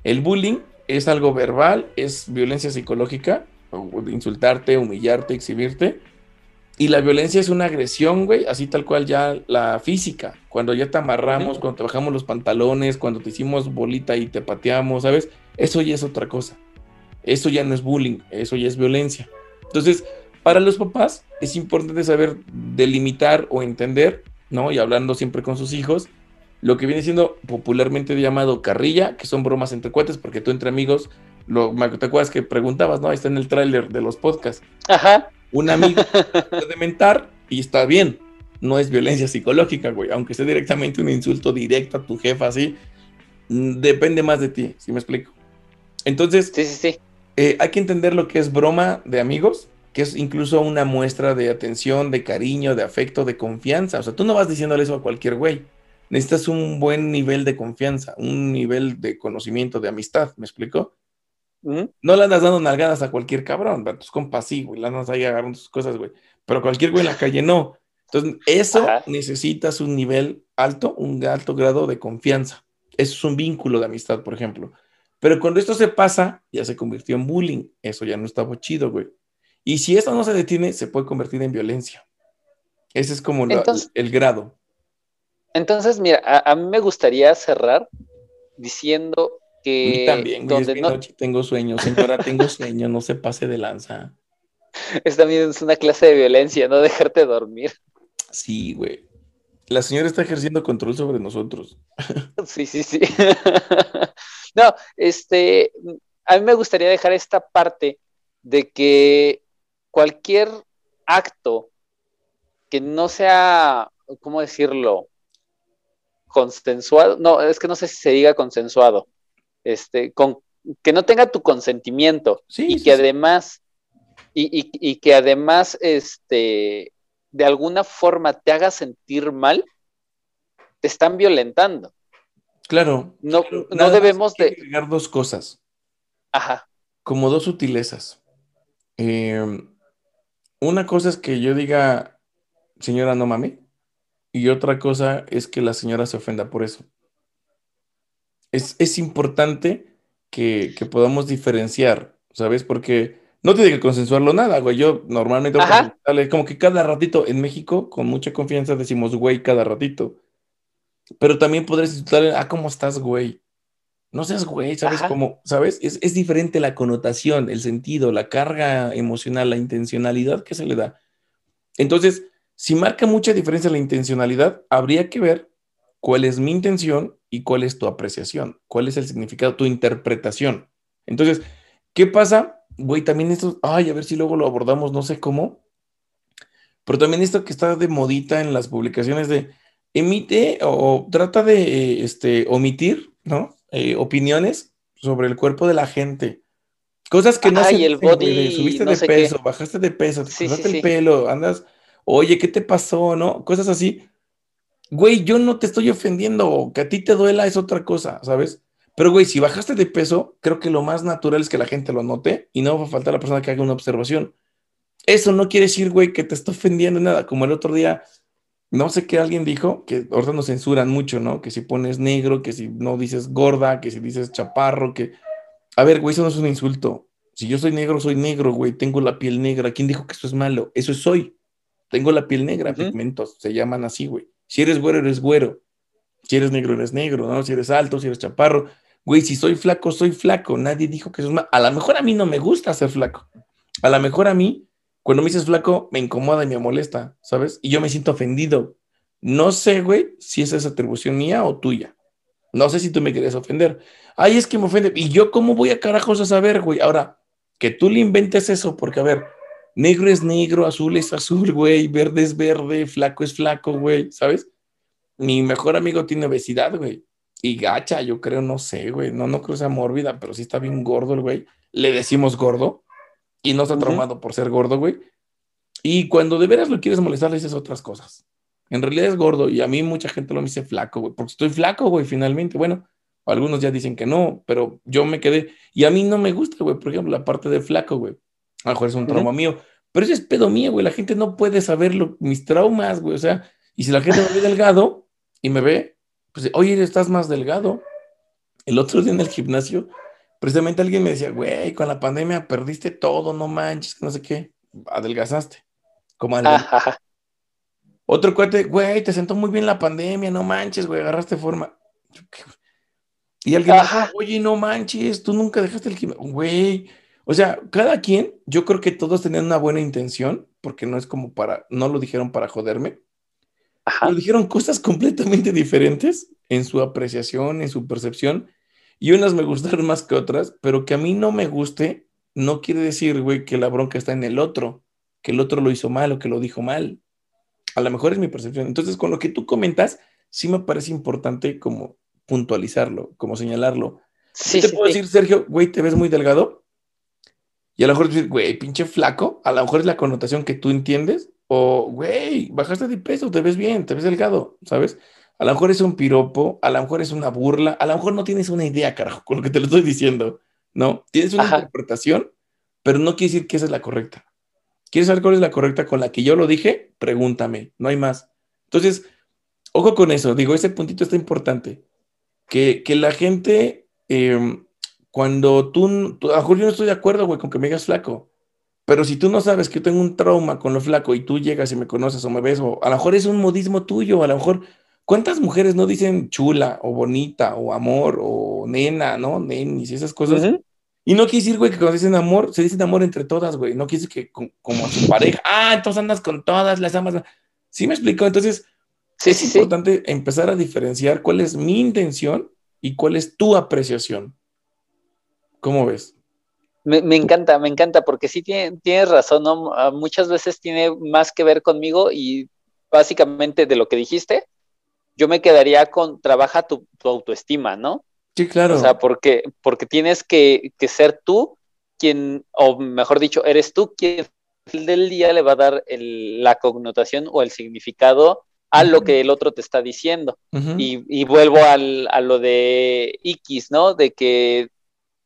el bullying es algo verbal, es violencia psicológica, insultarte, humillarte, exhibirte. Y la violencia es una agresión, güey, así tal cual ya la física. Cuando ya te amarramos, cuando te bajamos los pantalones, cuando te hicimos bolita y te pateamos, ¿sabes? Eso ya es otra cosa. Eso ya no es bullying, eso ya es violencia. Entonces, para los papás es importante saber delimitar o entender, ¿no? Y hablando siempre con sus hijos, lo que viene siendo popularmente llamado carrilla, que son bromas entre cuates, porque tú entre amigos, lo, ¿te acuerdas que preguntabas, no? Ahí está en el tráiler de los podcasts. Ajá. Un amigo puede mentar y está bien. No es violencia psicológica, güey. Aunque sea directamente un insulto directo a tu jefa, así. Mm, depende más de ti, si me explico. Entonces, sí, sí, sí. Eh, hay que entender lo que es broma de amigos que es incluso una muestra de atención, de cariño, de afecto, de confianza. O sea, tú no vas diciéndole eso a cualquier güey. necesitas un buen nivel de confianza, un nivel de conocimiento, de amistad, ¿me explico? No le andas dando nalgadas a cualquier cabrón, a tus compas sí, güey, le andas ahí agarrando tus cosas, güey, pero cualquier güey en la calle no. Entonces, eso necesitas un nivel alto, un alto grado de confianza. Eso es un vínculo de amistad, por ejemplo. Pero cuando esto se pasa, ya se convirtió en bullying. Eso ya no estaba chido, güey. Y si esto no se detiene, se puede convertir en violencia. Ese es como el grado. Entonces, mira, a, mí me gustaría cerrar diciendo que... también, donde no... tengo sueño, señora, tengo sueño, no se pase de lanza. Es también es una clase de violencia, no dejarte dormir. Sí, güey. La señora está ejerciendo control sobre nosotros. Sí, sí, sí. No, este, a mí me gustaría dejar esta parte de que cualquier acto que no sea, ¿cómo decirlo? Consensuado, no, es que no sé si se diga consensuado, este, con, que no tenga tu consentimiento y que además, y, que además, este, de alguna forma te haga sentir mal, te están violentando. Claro. No, no debemos de... Agregar dos cosas. Ajá. Como dos sutilezas. Eh, una cosa es que yo diga, señora, no mami. Y otra cosa es que la señora se ofenda por eso. Es, importante que, podamos diferenciar, ¿sabes? Porque no tiene que consensuarlo nada, güey. Yo normalmente, como que cada ratito en México, con mucha confianza, decimos güey cada ratito. Pero también podrías insultarle, ah, ¿cómo estás, güey? No seas güey, ¿sabes cómo? ¿Sabes? Es, es, diferente la connotación, el sentido, la carga emocional, la intencionalidad que se le da. Entonces, si marca mucha diferencia la intencionalidad, habría que ver cuál es mi intención y cuál es tu apreciación, cuál es el significado, tu interpretación. Entonces, ¿qué pasa? Güey, también esto, ay, a ver si luego lo abordamos, no sé cómo, pero también esto que está de modita en las publicaciones de, emite o trata de este, omitir, ¿no? Eh, opiniones sobre el cuerpo de la gente. Cosas que no se el body, subiste de peso, bajaste de peso, te el pelo, andas, oye, ¿qué te pasó? ¿No? Cosas así. Güey, yo no te estoy ofendiendo, que a ti te duela es otra cosa, ¿sabes? Pero, güey, si bajaste de peso, creo que lo más natural es que la gente lo note y no va a faltar la persona que haga una observación. Eso no quiere decir, güey, que te está ofendiendo nada. Como el otro día no sé qué alguien dijo, que ahorita nos censuran mucho, ¿no? Que si pones negro, que si no dices gorda, que si dices chaparro, que... A ver, güey, eso no es un insulto. Si yo soy negro, soy negro, güey, tengo la piel negra. ¿Quién dijo que eso es malo? Eso soy. Tengo la piel negra, pigmentos, se llaman así, güey. Si eres güero, eres güero. Si eres negro, eres negro, ¿no? Si eres alto, si eres chaparro. Güey, si soy flaco, soy flaco. Nadie dijo que eso es malo. A lo mejor a mí no me gusta ser flaco. A lo mejor a mí cuando me dices flaco, me incomoda y me molesta, ¿sabes? Y yo me siento ofendido. No sé, güey, si esa es atribución mía o tuya. No sé si tú me quieres ofender. Ay, es que me ofende. ¿Y yo cómo voy a carajos a saber, güey? Ahora, que tú le inventes eso, porque a ver, negro es negro, azul es azul, güey, verde es verde, flaco es flaco, güey, ¿sabes? Mi mejor amigo tiene obesidad, güey. Y gacha, yo creo, no sé, güey. No, no creo sea mórbida, pero sí está bien gordo el güey. Le decimos gordo y no está traumado por ser gordo, güey. Y cuando de veras lo quieres molestar, le dices otras cosas. En realidad es gordo y a mí mucha gente lo me dice flaco, güey, porque estoy flaco, güey, finalmente. Bueno, algunos ya dicen que no, pero yo me quedé. Y a mí no me gusta, güey, por ejemplo, la parte de flaco, güey. A lo mejor es un trauma mío, pero ese es pedo mío, güey. La gente no puede saber mis traumas, güey. O sea, y si la gente me ve delgado y me ve, pues, oye, estás más delgado. El otro día en el gimnasio precisamente alguien me decía, güey, con la pandemia perdiste todo, no manches, que no sé qué, adelgazaste. Como Otro cuate, güey, te sentó muy bien la pandemia, no manches, güey, agarraste forma. Y alguien, oye, no manches, tú nunca dejaste el gimnasio, güey. O sea, cada quien, yo creo que todos tenían una buena intención, porque no es como para, no lo dijeron para joderme. Lo dijeron cosas completamente diferentes en su apreciación, en su percepción, y unas me gustaron más que otras, pero que a mí no me guste, no quiere decir, güey, que la bronca está en el otro, que el otro lo hizo mal o que lo dijo mal. A lo mejor es mi percepción. Entonces, con lo que tú comentas, sí me parece importante como puntualizarlo, como señalarlo. Sí, te puedo decir, Sergio, güey, te ves muy delgado. Y a lo mejor decir, güey, pinche flaco, a lo mejor es la connotación que tú entiendes. O, güey, bajaste de peso, te ves bien, te ves delgado, ¿sabes? A lo mejor es un piropo, a lo mejor es una burla, a lo mejor no tienes una idea, carajo, con lo que te lo estoy diciendo, ¿no? Tienes una interpretación, pero no quiere decir que esa es la correcta. ¿Quieres saber cuál es la correcta con la que yo lo dije? Pregúntame, no hay más. Entonces, ojo con eso, digo, ese puntito está importante. Que, la gente, em, cuando tú, a lo mejor yo no estoy de acuerdo, güey, con que me digas flaco, pero si tú no sabes que yo tengo un trauma con lo flaco y tú llegas y me conoces o me ves, o a lo mejor es un modismo tuyo, a lo mejor, ¿cuántas mujeres no dicen chula o bonita o amor o nena, ¿no? Nenis y esas cosas. Y no quiere decir, güey, que cuando dicen amor, se dicen amor entre todas, güey. No quiere decir que como a su pareja, ah, entonces andas con todas, las amas. ¿Sí me explico? Entonces, es importante empezar a diferenciar cuál es mi intención y cuál es tu apreciación. ¿Cómo ves? Me, encanta, me encanta, porque sí tiene, tienes razón, ¿no? Ah, muchas veces tiene más que ver conmigo y básicamente de lo que dijiste, yo me quedaría con trabaja tu, autoestima, ¿no? Sí, claro. O sea, porque, porque tienes que, ser tú quien, o mejor dicho, eres tú quien del día le va a dar la connotación o el significado a lo que el otro te está diciendo. y, y, vuelvo al, a lo de X, ¿no? De que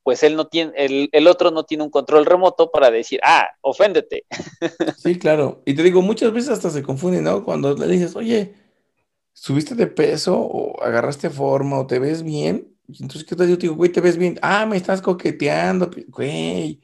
pues él no tiene, el, otro no tiene un control remoto para decir, ah, oféndete. Sí, claro. Y te digo, muchas veces hasta se confunde, ¿no? Cuando le dices, oye, subiste de peso o agarraste forma o te ves bien. Y entonces, ¿qué tal? Yo te digo, güey, te ves bien. Ah, me estás coqueteando, güey.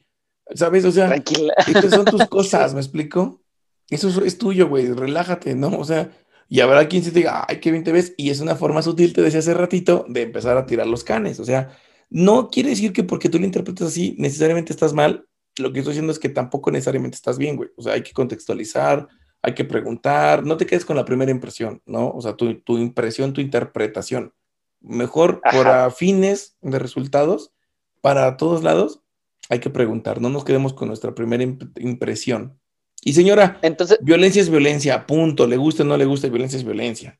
¿Sabes? O sea, Tranquila. estas son tus cosas, ¿me explico? Eso es, tuyo, güey, relájate, ¿no? O sea, y habrá quien se diga, ay, qué bien te ves. Y es una forma sutil, te decía hace ratito, de empezar a tirar los canes. O sea, no quiere decir que porque tú lo interpretas así, necesariamente estás mal. Lo que estoy diciendo es que tampoco necesariamente estás bien, güey. O sea, hay que contextualizar, hay que preguntar, no te quedes con la primera impresión, ¿no? O sea, tu, impresión, tu interpretación. Mejor por fines de resultados, para todos lados, hay que preguntar, no nos quedemos con nuestra primera impresión. Y señora, entonces, violencia es violencia, punto, le gusta o no le gusta, violencia es violencia.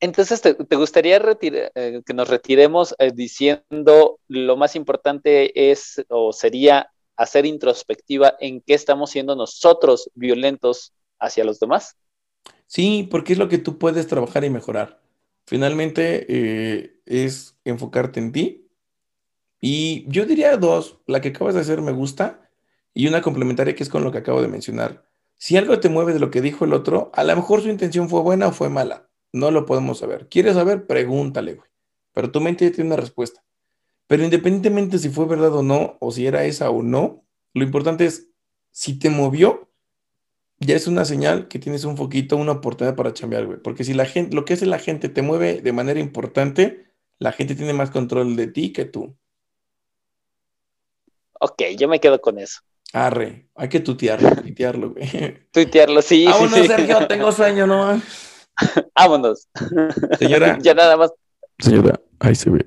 Entonces, ¿te, gustaría eh, que nos retiremos eh, diciendo lo más importante es o sería hacer introspectiva en qué estamos siendo nosotros violentos hacia los demás? Sí, porque es lo que tú puedes trabajar y mejorar. Finalmente eh, es enfocarte en ti. Y yo diría dos, la que acabas de hacer me gusta y una complementaria que es con lo que acabo de mencionar. Si algo te mueve de lo que dijo el otro, a lo mejor su intención fue buena o fue mala no lo podemos saber. ¿Quieres saber? Pregúntale, güey. Pero tu mente ya tiene una respuesta. Pero independientemente si fue verdad o no, o si era esa o no, lo importante es, si te movió, ya es una señal que tienes un foquito, una oportunidad para chambear, güey. Porque si la gente, lo que hace la gente te mueve de manera importante, la gente tiene más control de ti que tú. Ok, yo me quedo con eso. Arre, hay que tutearlo, tuitearlo, güey. Tuitearlo, sí. Ah, sí, Sergio, tengo sueño, ¿no? Vámonos. Señora. ya nada más. Señora, ahí se ve.